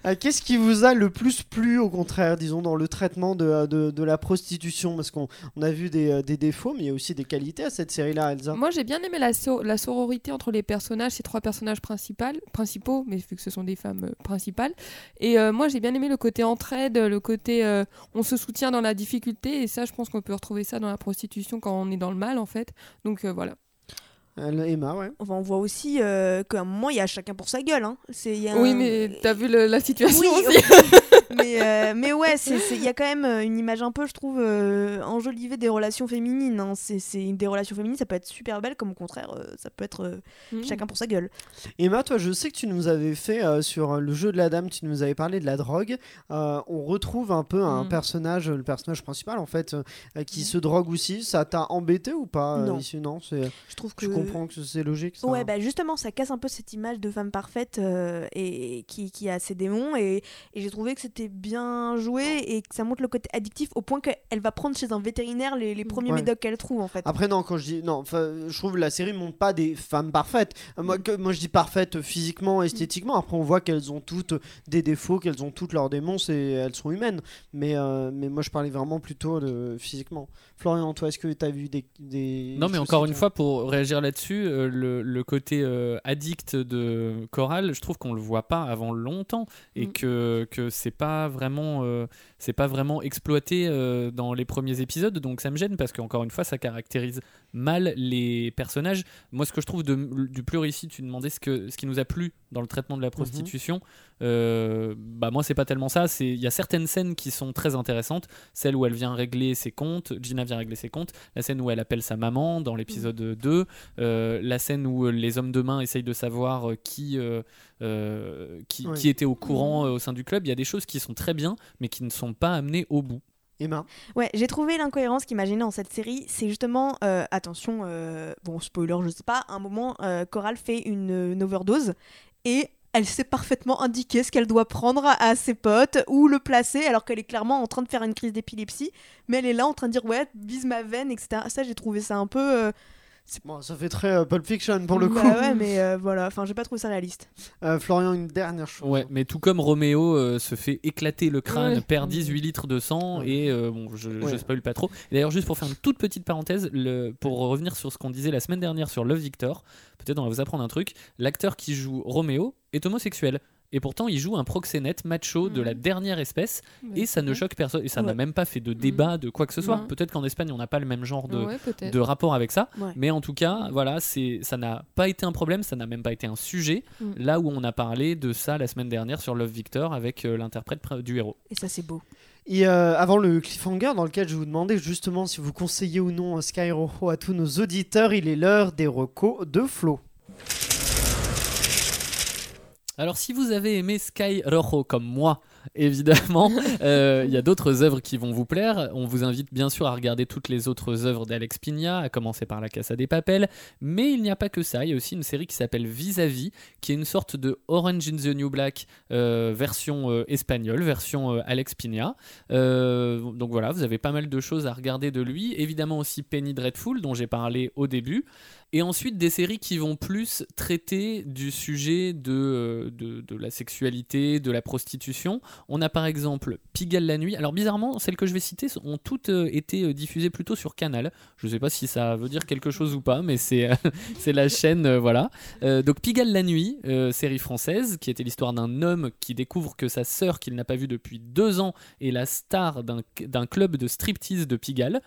Euh, Qu'est-ce qui vous a le plus plu, au contraire, disons, dans le traitement de, de, de la prostitution? Parce qu'on on a vu des, euh, des défauts, mais il y a aussi des qualités à cette série-là, Elsa. Moi, j'ai bien aimé la, so- la sororité entre les personnages, ces trois personnages principaux, mais vu que ce sont des femmes euh, principales. Et euh, moi, j'ai bien aimé le côté entraide, le côté euh, on se soutient dans la difficulté. Et ça, je pense qu'on peut retrouver ça dans la prostitution quand on est dans le mal, en fait. Donc euh, voilà. Euh, Emma, ouais. Enfin, on voit aussi euh, qu'à un moment, il y a chacun pour sa gueule. Hein. Y a Oui, un- mais t'as vu le- la situation Oui, aussi mais, euh, mais ouais, il y a quand même euh, une image un peu, je trouve, euh, enjolivée des relations féminines. hein. C'est, c'est- des relations féminines, ça peut être super belle, comme au contraire, euh, ça peut être euh, Mhm. chacun pour sa gueule. Emma, toi, je sais que tu nous avais fait euh, sur le jeu de la dame, tu nous avais parlé de la drogue. Euh, on retrouve un peu un Mm. personnage, le personnage principal en fait, euh, qui se drogue aussi. Ça t'a embêté ou pas euh, Non. ici? Non, c'est. Je trouve que. Je comprends que c'est logique. Ça. Ouais, bah justement, ça casse un peu cette image de femme parfaite euh, et, et qui, qui a ses démons. Et, et j'ai trouvé que c'était bien joué et que ça montre le côté addictif au point qu'elle va prendre chez un vétérinaire les, les premiers Ouais. médocs qu'elle trouve en fait. Après non, quand je dis non, je trouve la série montre pas des femmes parfaites. Euh, Moi, que, moi je dis parfaites physiquement, esthétiquement. Après on voit qu'elles ont toutes des défauts, qu'elles ont toutes leurs démons, c'est elles sont humaines. Mais euh, mais moi je parlais vraiment plutôt de physiquement. Florian, toi, est-ce que tu as vu des, des Non, mais encore une fois, pour réagir là-dessus, euh, le, le côté euh, addict de Coral, je trouve qu'on le voit pas avant longtemps et Mm. que, que c'est pas vraiment euh, c'est pas vraiment exploité euh, dans les premiers épisodes. Donc ça me gêne parce qu'encore une fois, ça caractérise mal les personnages. Moi, ce que je trouve de- du plus réussi, tu demandais ce que ce qui nous a plu dans le traitement de la prostitution. euh, bah moi, c'est pas tellement ça. C'est il y a certaines scènes qui sont très intéressantes. Celle où elle vient régler ses comptes, Gina vient régler ses comptes. La scène où elle appelle sa maman dans l'épisode 2. euh, la scène où euh, les hommes de main essayent de savoir euh, qui, euh, euh, qui, Ouais. qui était au courant euh, au sein du club. Il y a des choses qui sont très bien, mais qui ne sont pas amenées au bout. Emma. Ouais, j'ai trouvé l'incohérence qui m'a gênée dans cette série. C'est justement, euh, attention, euh, bon, spoiler, je sais pas, un moment, euh, Coral fait une, une overdose et elle sait parfaitement indiquer ce qu'elle doit prendre à ses potes ou le placer alors qu'elle est clairement en train de faire une crise d'épilepsie. Mais elle est là en train de dire, ouais, vise ma veine, etc. Ça, j'ai trouvé ça un peu. Bon, ça fait très euh, Pulp Fiction pour le Bah coup. ouais, mais euh, voilà, enfin, j'ai pas trouvé ça réaliste. Euh, Florian, une dernière chose. Ouais, mais tout comme Roméo euh, se fait éclater le crâne, Ouais. perd 18 litres de sang Ouais. et euh, bon, je, je Ouais. spoil pas trop. D'ailleurs, juste pour faire une toute petite parenthèse, le, pour revenir sur ce qu'on disait la semaine dernière sur Love Victor, peut-être on va vous apprendre un truc. L'acteur qui joue Roméo est homosexuel. Et pourtant, il joue un proxénète macho de la dernière espèce, et ça ne choque personne. Et ça n'a même pas fait de débat de quoi que ce soit. Peut-être qu'en Espagne, on n'a pas le même genre de, Ouais, de rapport avec ça. Ouais. Mais en tout cas, voilà, c'est ça n'a pas été un problème, ça n'a même pas été un sujet. Mm. Là où on a parlé de ça la semaine dernière sur Love Victor avec euh, l'interprète pr- du héros. Et ça, c'est beau. Et euh, avant le cliffhanger dans lequel je vous demandais justement si vous conseillez ou non Sky Rojo à tous nos auditeurs, il est l'heure des recos de Flo. Alors, si vous avez aimé Sky Rojo comme moi, évidemment, euh, il y a d'autres œuvres qui vont vous plaire. On vous invite bien sûr à regarder toutes les autres œuvres d'Alex Pigna, à commencer par La Casa des Papels. Mais il n'y a pas que ça. Il y a aussi une série qui s'appelle Vis-à-vis, qui est une sorte de Orange in the New Black euh, version euh, espagnole, version Alex Pigna. Euh, donc voilà, vous avez pas mal de choses à regarder de lui. Évidemment aussi Penny Dreadful, dont j'ai parlé au début. Et ensuite des séries qui vont plus traiter du sujet de, euh, de, de la sexualité, de la prostitution. On a par exemple Pigalle la nuit. Alors bizarrement, celles que je vais citer ont toutes euh, été euh, diffusées plutôt sur Canal. Je ne sais pas si ça veut dire quelque chose ou pas, mais c'est c'est la chaîne, voilà. Donc Pigalle la nuit, série française, qui était l'histoire d'un homme qui découvre que sa sœur qu'il n'a pas vue depuis deux ans est la star d'un club de striptease de Pigalle.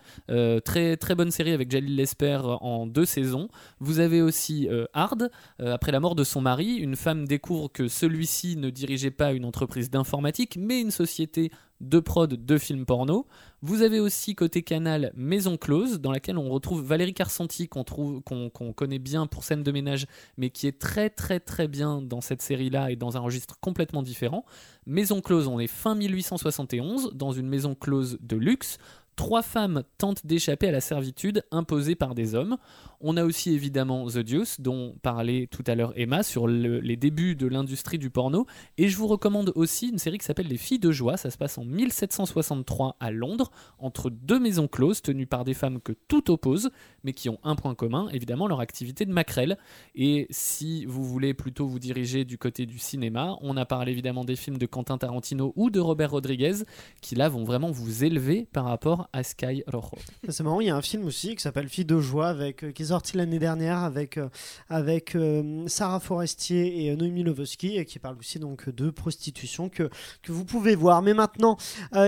Très très bonne série avec Jalil Lesper en deux saisons. Vous avez aussi euh, Hard. Euh, après la mort de son mari, une femme découvre que celui-ci ne dirigeait pas une entreprise d'informatique, mais une société de prod de films porno. Vous avez aussi côté canal Maison Close, dans laquelle on retrouve Valérie qu'on qu'on connaît bien pour scène de ménage, mais qui est très très très bien dans cette série-là et dans un registre complètement différent. Maison Close, on est fin 1871, dans une maison close de luxe. Trois femmes tentent d'échapper à la servitude imposée par des hommes. On a aussi évidemment The Deuce, dont parlait tout à l'heure Emma, sur le- les débuts de l'industrie du porno. Et je vous recommande aussi une série qui s'appelle Les Filles de Joie. Ça se passe en 1763 à Londres, entre deux maisons closes tenues par des femmes que tout oppose, mais qui ont un point commun, évidemment leur activité de maquerelle. Et si vous voulez plutôt vous diriger du côté du cinéma, on a parlé évidemment des films de Quentin Tarantino ou de Robert Rodriguez, qui là vont vraiment vous élever par rapport à Sky Rojo. C'est marrant, il y a un film aussi qui s'appelle Fille de joie avec, euh, qui est sorti l'année dernière avec, euh, avec euh, Sarah Forestier et euh, Noémie Lovosky et qui parle aussi donc de prostitution que, que vous pouvez voir. Mais maintenant,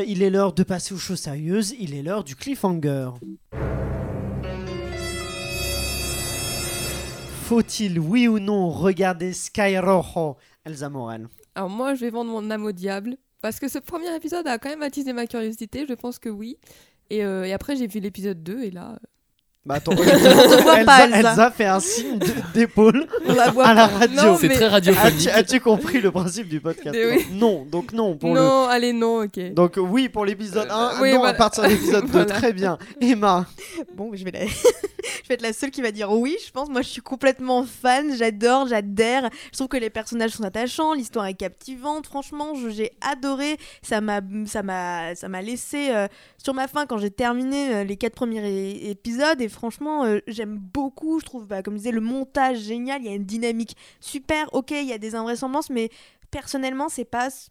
il est l'heure de passer aux choses sérieuses, il est l'heure du cliffhanger. Faut-il, oui ou non, regarder Sky Rojo Elsa Morel. Alors moi, je vais vendre mon âme au diable. Parce que ce premier épisode a quand même attisé ma curiosité, je pense que oui. Et, euh, et après, j'ai vu l'épisode 2 et là... Bah attends, voit Elsa, pas, Elsa. Elsa fait un signe d'épaule On la voit à la pas. radio. Non, C'est mais- très radiophonique. As-tu compris le principe du podcast oui. Non, donc non pour non, allez, non, ok. Donc oui pour l'épisode 1, Euh, oui, non à voilà. partir de l'épisode 2, Voilà. très bien. Emma, Bon, je vais, la- je vais être la seule qui va dire oui. Je pense, moi, je suis complètement fan. J'adore, j'adhère. Je trouve que les personnages sont attachants, l'histoire est captivante. Franchement, je- j'ai adoré. Ça m'a, ça m'a, ça m'a laissé euh, sur ma faim quand j'ai terminé euh, les quatre premiers épisodes. Et franchement, euh, j'aime beaucoup. Je trouve, bah, comme je disais, le montage génial. Il y a une dynamique super. Ok, il y a des invraisemblances, mais personnellement, c'est pas ce-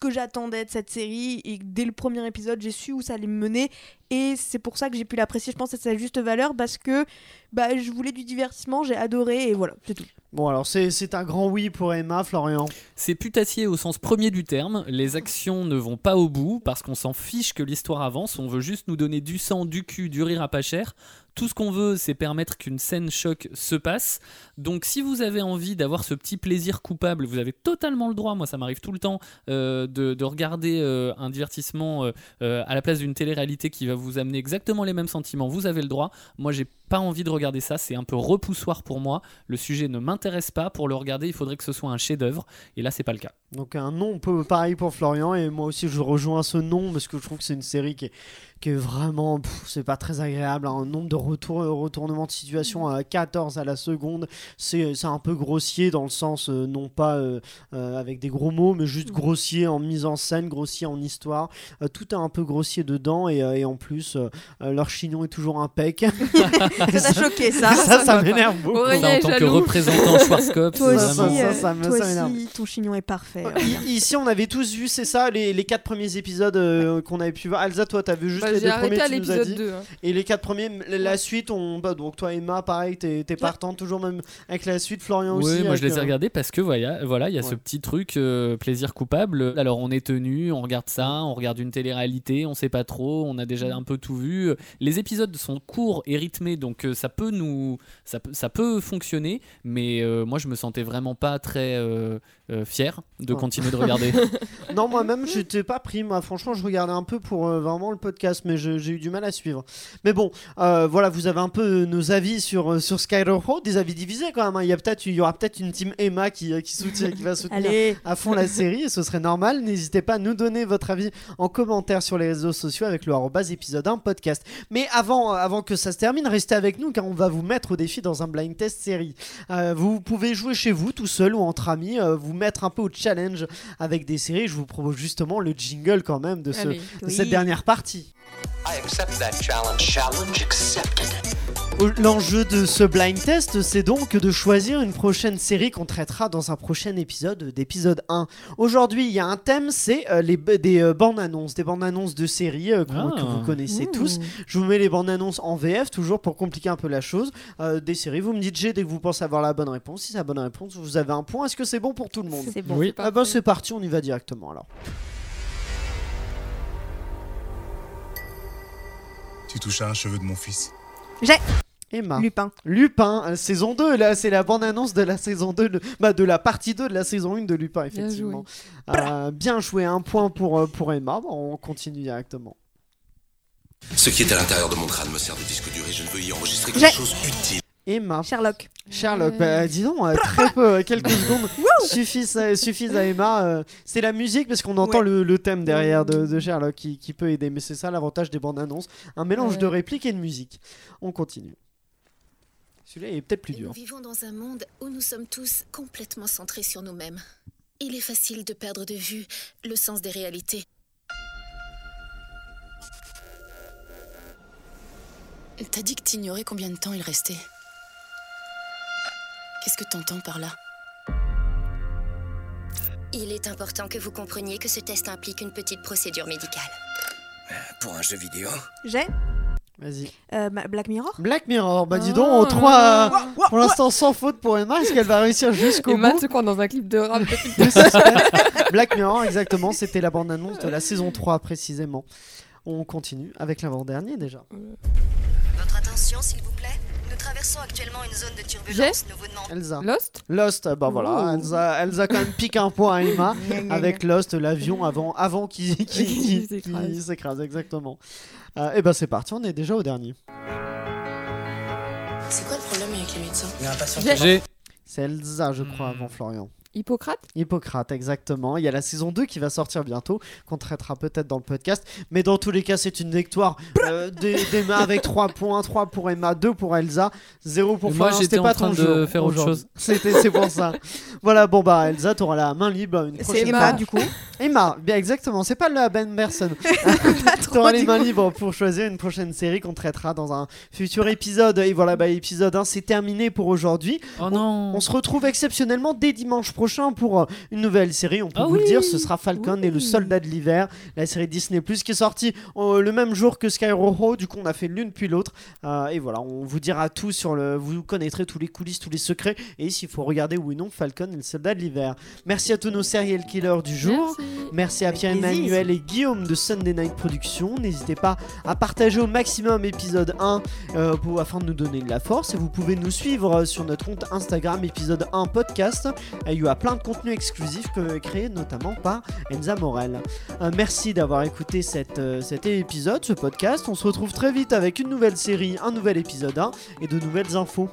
que j'attendais de cette série et dès le premier épisode j'ai su où ça allait me mener et c'est pour ça que j'ai pu l'apprécier je pense à sa juste valeur parce que bah, je voulais du divertissement j'ai adoré et voilà c'est tout bon alors c'est c'est un grand oui pour Emma, Florian. C'est putassier au sens premier du terme. Les actions ne vont pas au bout parce qu'on s'en fiche que l'histoire avance. On veut juste nous donner du sang, du cul, du rire à pas cher. Tout ce qu'on veut, c'est permettre qu'une scène choc se passe. Donc, si vous avez envie d'avoir ce petit plaisir coupable, vous avez totalement le droit. Moi, ça m'arrive tout le temps euh, de, de regarder euh, un divertissement euh, à la place d'une télé-réalité qui va vous amener exactement les mêmes sentiments. Vous avez le droit. Moi, j'ai pas envie de regarder ça. C'est un peu repoussoir pour moi. Le sujet ne m'intéresse pas. Pour le regarder, il faudrait que ce soit un chef-d'œuvre. Et là, c'est pas le cas. Donc un peu pareil pour Florian et moi aussi je rejoins ce non parce que je trouve que c'est une série qui est qui est vraiment, c'est pas très agréable. Un nombre de retour, retournements de situation à 14 à la seconde, c'est c'est un peu grossier dans le sens, euh, non pas euh, euh, avec des gros mots, mais juste grossier en mise en scène, grossier en histoire. Euh, tout est un peu grossier dedans et, euh, et en plus, euh, euh, leur chignon est toujours impec. Ça t'a choqué ça ça, ça ça m'énerve beaucoup. Ça, en tant que représentant Schwarzkopf, Toi c'est ça, vraiment- aussi, ça, euh, ça me- toi ça m'énerve. aussi, ton chignon est parfait. Ici, on avait tous vu, c'est ça, les, les quatre premiers épisodes euh, qu'on avait pu voir. Elsa, toi, t'as vu juste Bah, les J'ai deux arrêté premiers, à tu nous as l'épisode dit. 2. hein. Et les quatre premiers, la- la suite, on, bah, donc toi, Emma, pareil, t'es t'es partant toujours même avec la suite, Florian aussi. Oui, moi je avec, les ai euh, regardés parce que voilà, voilà, il y a ce Ouais. petit truc euh, plaisir coupable. Alors on est tenu, on regarde ça, on regarde une télé-réalité, on sait pas trop, on a déjà un peu tout vu. Les épisodes sont courts et rythmés, donc euh, ça peut nous, ça, peut- ça peut fonctionner, mais euh, moi je me sentais vraiment pas très euh, euh, fier de Oh. continuer de regarder. Non, moi-même, j'étais pas pris. Moi, franchement, je regardais un peu pour euh, vraiment le podcast, mais j'ai eu du mal à suivre. Mais bon, euh, voilà, vous avez un peu nos avis sur, euh, sur des avis divisés quand même. hein. Il y, a peut-être- il y aura peut-être une team Emma qui, euh, qui, soutient, qui va soutenir Allez, à fond la série et ce serait normal. N'hésitez pas à nous donner votre avis en commentaire sur les réseaux sociaux avec le arrobase épisode 1 podcast. Mais avant, avant que ça se termine, restez avec nous car on va vous mettre au défi dans un blind test série. Euh, vous pouvez jouer chez vous tout seul ou entre amis, euh, vous mettre un peu au challenge avec des séries. Je vous propose justement le jingle quand même de, ce, Allez. de Oui. cette dernière partie. I accept that challenge. Challenge accepted. Au- L'enjeu de ce blind test, c'est donc de choisir une prochaine série qu'on traitera dans un prochain épisode d'épisode 1. Aujourd'hui, il y a un thème, c'est euh, les des euh, bandes annonces, des bandes annonces de séries euh, Ah. que vous connaissez Ouh. tous. Je vous mets les bandes annonces en VF, toujours pour compliquer un peu la chose. Euh, des séries, vous me dites G dès que vous pensez avoir la bonne réponse. Si c'est la bonne réponse, vous avez un point. Est-ce que c'est bon pour tout le monde? C'est bon. oui. Ah bah c'est parti, on y va directement alors. Tu touches à un cheveu de mon fils. Emma. Lupin. Lupin, euh, saison 2, là c'est la bande-annonce de la saison 2, de, bah, de la partie 2 de la saison 1 de Lupin, Bien effectivement. Euh, Bien joué, un point pour, euh, pour Emma, Bon, on continue directement. Ce qui est à l'intérieur de mon crâne me sert de disque dur et je veux y enregistrer J'ai- quelque chose d'utile. Emma, Sherlock. Sherlock, Ouais. bah, dis donc, euh, très peu, euh, quelques secondes suffisent, à- suffisent à Emma. euh, c'est la musique parce qu'on entend Ouais. le, le thème derrière de, de Sherlock qui, qui peut aider, mais c'est ça l'avantage des bandes-annonces, un mélange Ouais. de répliques et de musique. On continue. Celui-là est peut-être plus dur. Nous vivons dans un monde où nous sommes tous complètement centrés sur nous-mêmes. Il est facile de perdre de vue le sens des réalités. T'as dit que t'ignorais combien de temps il restait? Qu'est-ce que t'entends par là? Il est important que vous compreniez que ce test implique une petite procédure médicale. Pour un jeu vidéo? J'ai Vas-y. euh, Black Mirror? Black Mirror, bah dis Oh donc, 3 là. pour l'instant sans faute pour Emma, est-ce qu'elle va réussir jusqu'au bout se croit dans un clip de rap. Black Mirror, exactement, c'était la bande-annonce de la saison 3 précisément. On continue avec l'avant-dernier déjà. Votre attention, s'il vous plaît. Nous traversons actuellement une zone de turbulence. Nous vous demandons. Elsa. Lost? Lost, bah voilà. Elsa, Elsa quand même pique un point à Emma avec Lost, l'avion avant, avant qu'il qu'il- Qui qu'il- s'écrase. exactement. et ben c'est parti, on est déjà au dernier. C'est quoi le problème avec les médecins? Il y a un patient J'ai- J'ai C'est Elsa, je crois, Hmm. avant Florian. Hippocrate Hippocrate, exactement. Il y a la saison 2 qui va sortir bientôt, qu'on traitera peut-être dans le podcast. Mais dans tous les cas, c'est une victoire euh, d'E- d'Emma avec 3 points. 3 pour Emma, 2 pour Elsa, 0 pour Et moi, Florian. j'étais C'était en pas train ton de jour faire autre chose. C'était, c'est pour ça. voilà, bon bah Elsa, t'auras la main libre une C'est prochaine Emma, fois. du coup. Emma, bien exactement. C'est pas la Ben. Pas trop, T'auras les mains coup. libres pour choisir une prochaine série qu'on traitera dans un futur épisode. Et voilà, bah épisode 1, c'est terminé pour aujourd'hui. Oh non On se retrouve exceptionnellement dès dimanche prochain pour euh, une nouvelle série. On peut Ah vous le dire, ce sera Falcon et le soldat de l'hiver, la série Disney Plus qui est sortie euh, le même jour que Skyroho. Du coup, on a fait l'une puis l'autre. Euh, et voilà, on vous dira tout sur le. Vous connaîtrez tous les coulisses, tous les secrets et s'il faut regarder ou non Falcon et le soldat de l'hiver. Merci à tous nos serial killers du jour. Merci. Merci à Pierre-Emmanuel et Guillaume de Sunday Night Productions. N'hésitez pas à partager au maximum épisode 1 euh, pour, afin de nous donner de la force. Et vous pouvez nous suivre sur notre compte Instagram épisode 1 podcast. Et plein de contenus exclusifs créés notamment par Enza Morel. Euh, merci d'avoir écouté euh, cet épisode, ce podcast. On se retrouve très vite avec une nouvelle série, un nouvel épisode 1 et de nouvelles infos.